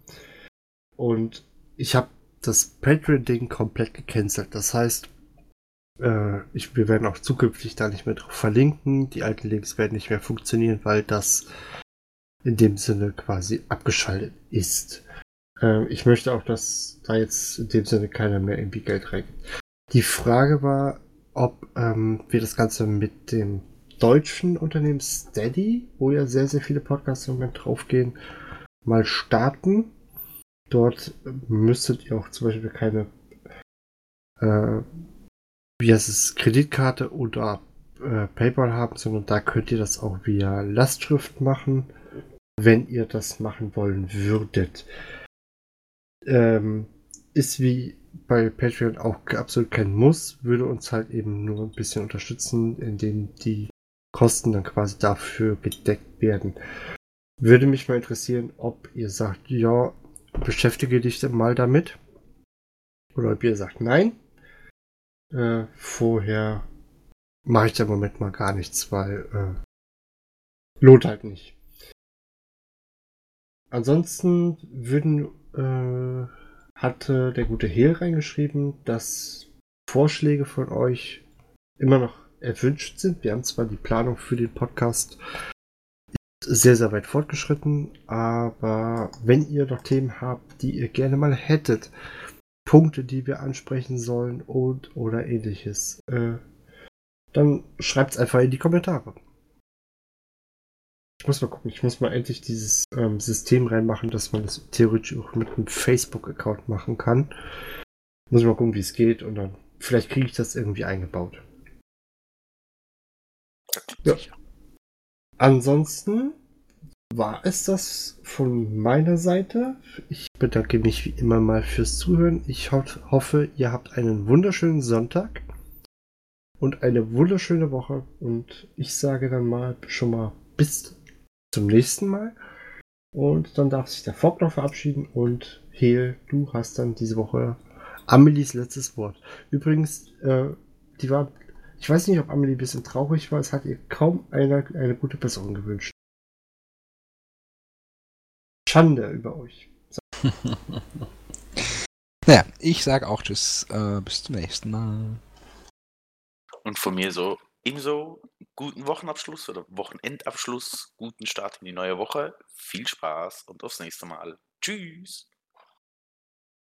S1: Und ich habe das Patreon-Ding komplett gecancelt. Das heißt, äh, ich, wir werden auch zukünftig da nicht mehr drauf verlinken. Die alten Links werden nicht mehr funktionieren, weil das in dem Sinne quasi abgeschaltet ist. Äh, ich möchte auch, dass da jetzt in dem Sinne keiner mehr irgendwie Geld reingibt. Die Frage war, ob ähm, wir das Ganze mit dem deutschen Unternehmen Steady, wo ja sehr, sehr viele Podcasts im Moment draufgehen, mal starten. Dort müsstet ihr auch zum Beispiel keine, äh, wie heißt es, Kreditkarte oder äh, PayPal haben, sondern da könnt ihr das auch via Lastschrift machen, wenn ihr das machen wollen würdet. Ähm, ist wie bei Patreon auch absolut kein Muss, würde uns halt eben nur ein bisschen unterstützen, indem die Kosten dann quasi dafür gedeckt werden. Würde mich mal interessieren, ob ihr sagt, ja, beschäftige dich mal damit. Oder ob ihr sagt, nein. Äh, vorher mache ich da im Moment mal gar nichts, weil äh, lohnt halt nicht. Ansonsten würden äh, hatte der gute Hehl reingeschrieben, dass Vorschläge von euch immer noch erwünscht sind. Wir haben zwar die Planung für den Podcast sehr, sehr weit fortgeschritten, aber wenn ihr noch Themen habt, die ihr gerne mal hättet, Punkte, die wir ansprechen sollen und oder ähnliches, äh, dann schreibt es einfach in die Kommentare. Ich muss mal gucken, ich muss mal endlich dieses ähm, System reinmachen, dass man das theoretisch auch mit einem Facebook-Account machen kann. Muss ich mal gucken, wie es geht und dann vielleicht kriege ich das irgendwie eingebaut. Ja. Ansonsten war es das von meiner Seite. Ich bedanke mich wie immer mal fürs Zuhören. Ich ho hoffe, ihr habt einen wunderschönen Sonntag und eine wunderschöne Woche. Und ich sage dann mal schon mal bis zum nächsten Mal. Und dann darf sich der Fock noch verabschieden und Hehl, du hast dann diese Woche Amelies letztes Wort. Übrigens, äh, die war, ich weiß nicht, ob Amelie ein bisschen traurig war, es hat ihr kaum einer eine gute Besserung gewünscht. Schande über euch. So.
S4: naja, ich sage auch Tschüss, äh, bis zum nächsten Mal.
S3: Und von mir so, ebenso guten Wochenabschluss oder Wochenendabschluss, guten Start in die neue Woche. Viel Spaß und aufs nächste Mal. Tschüss.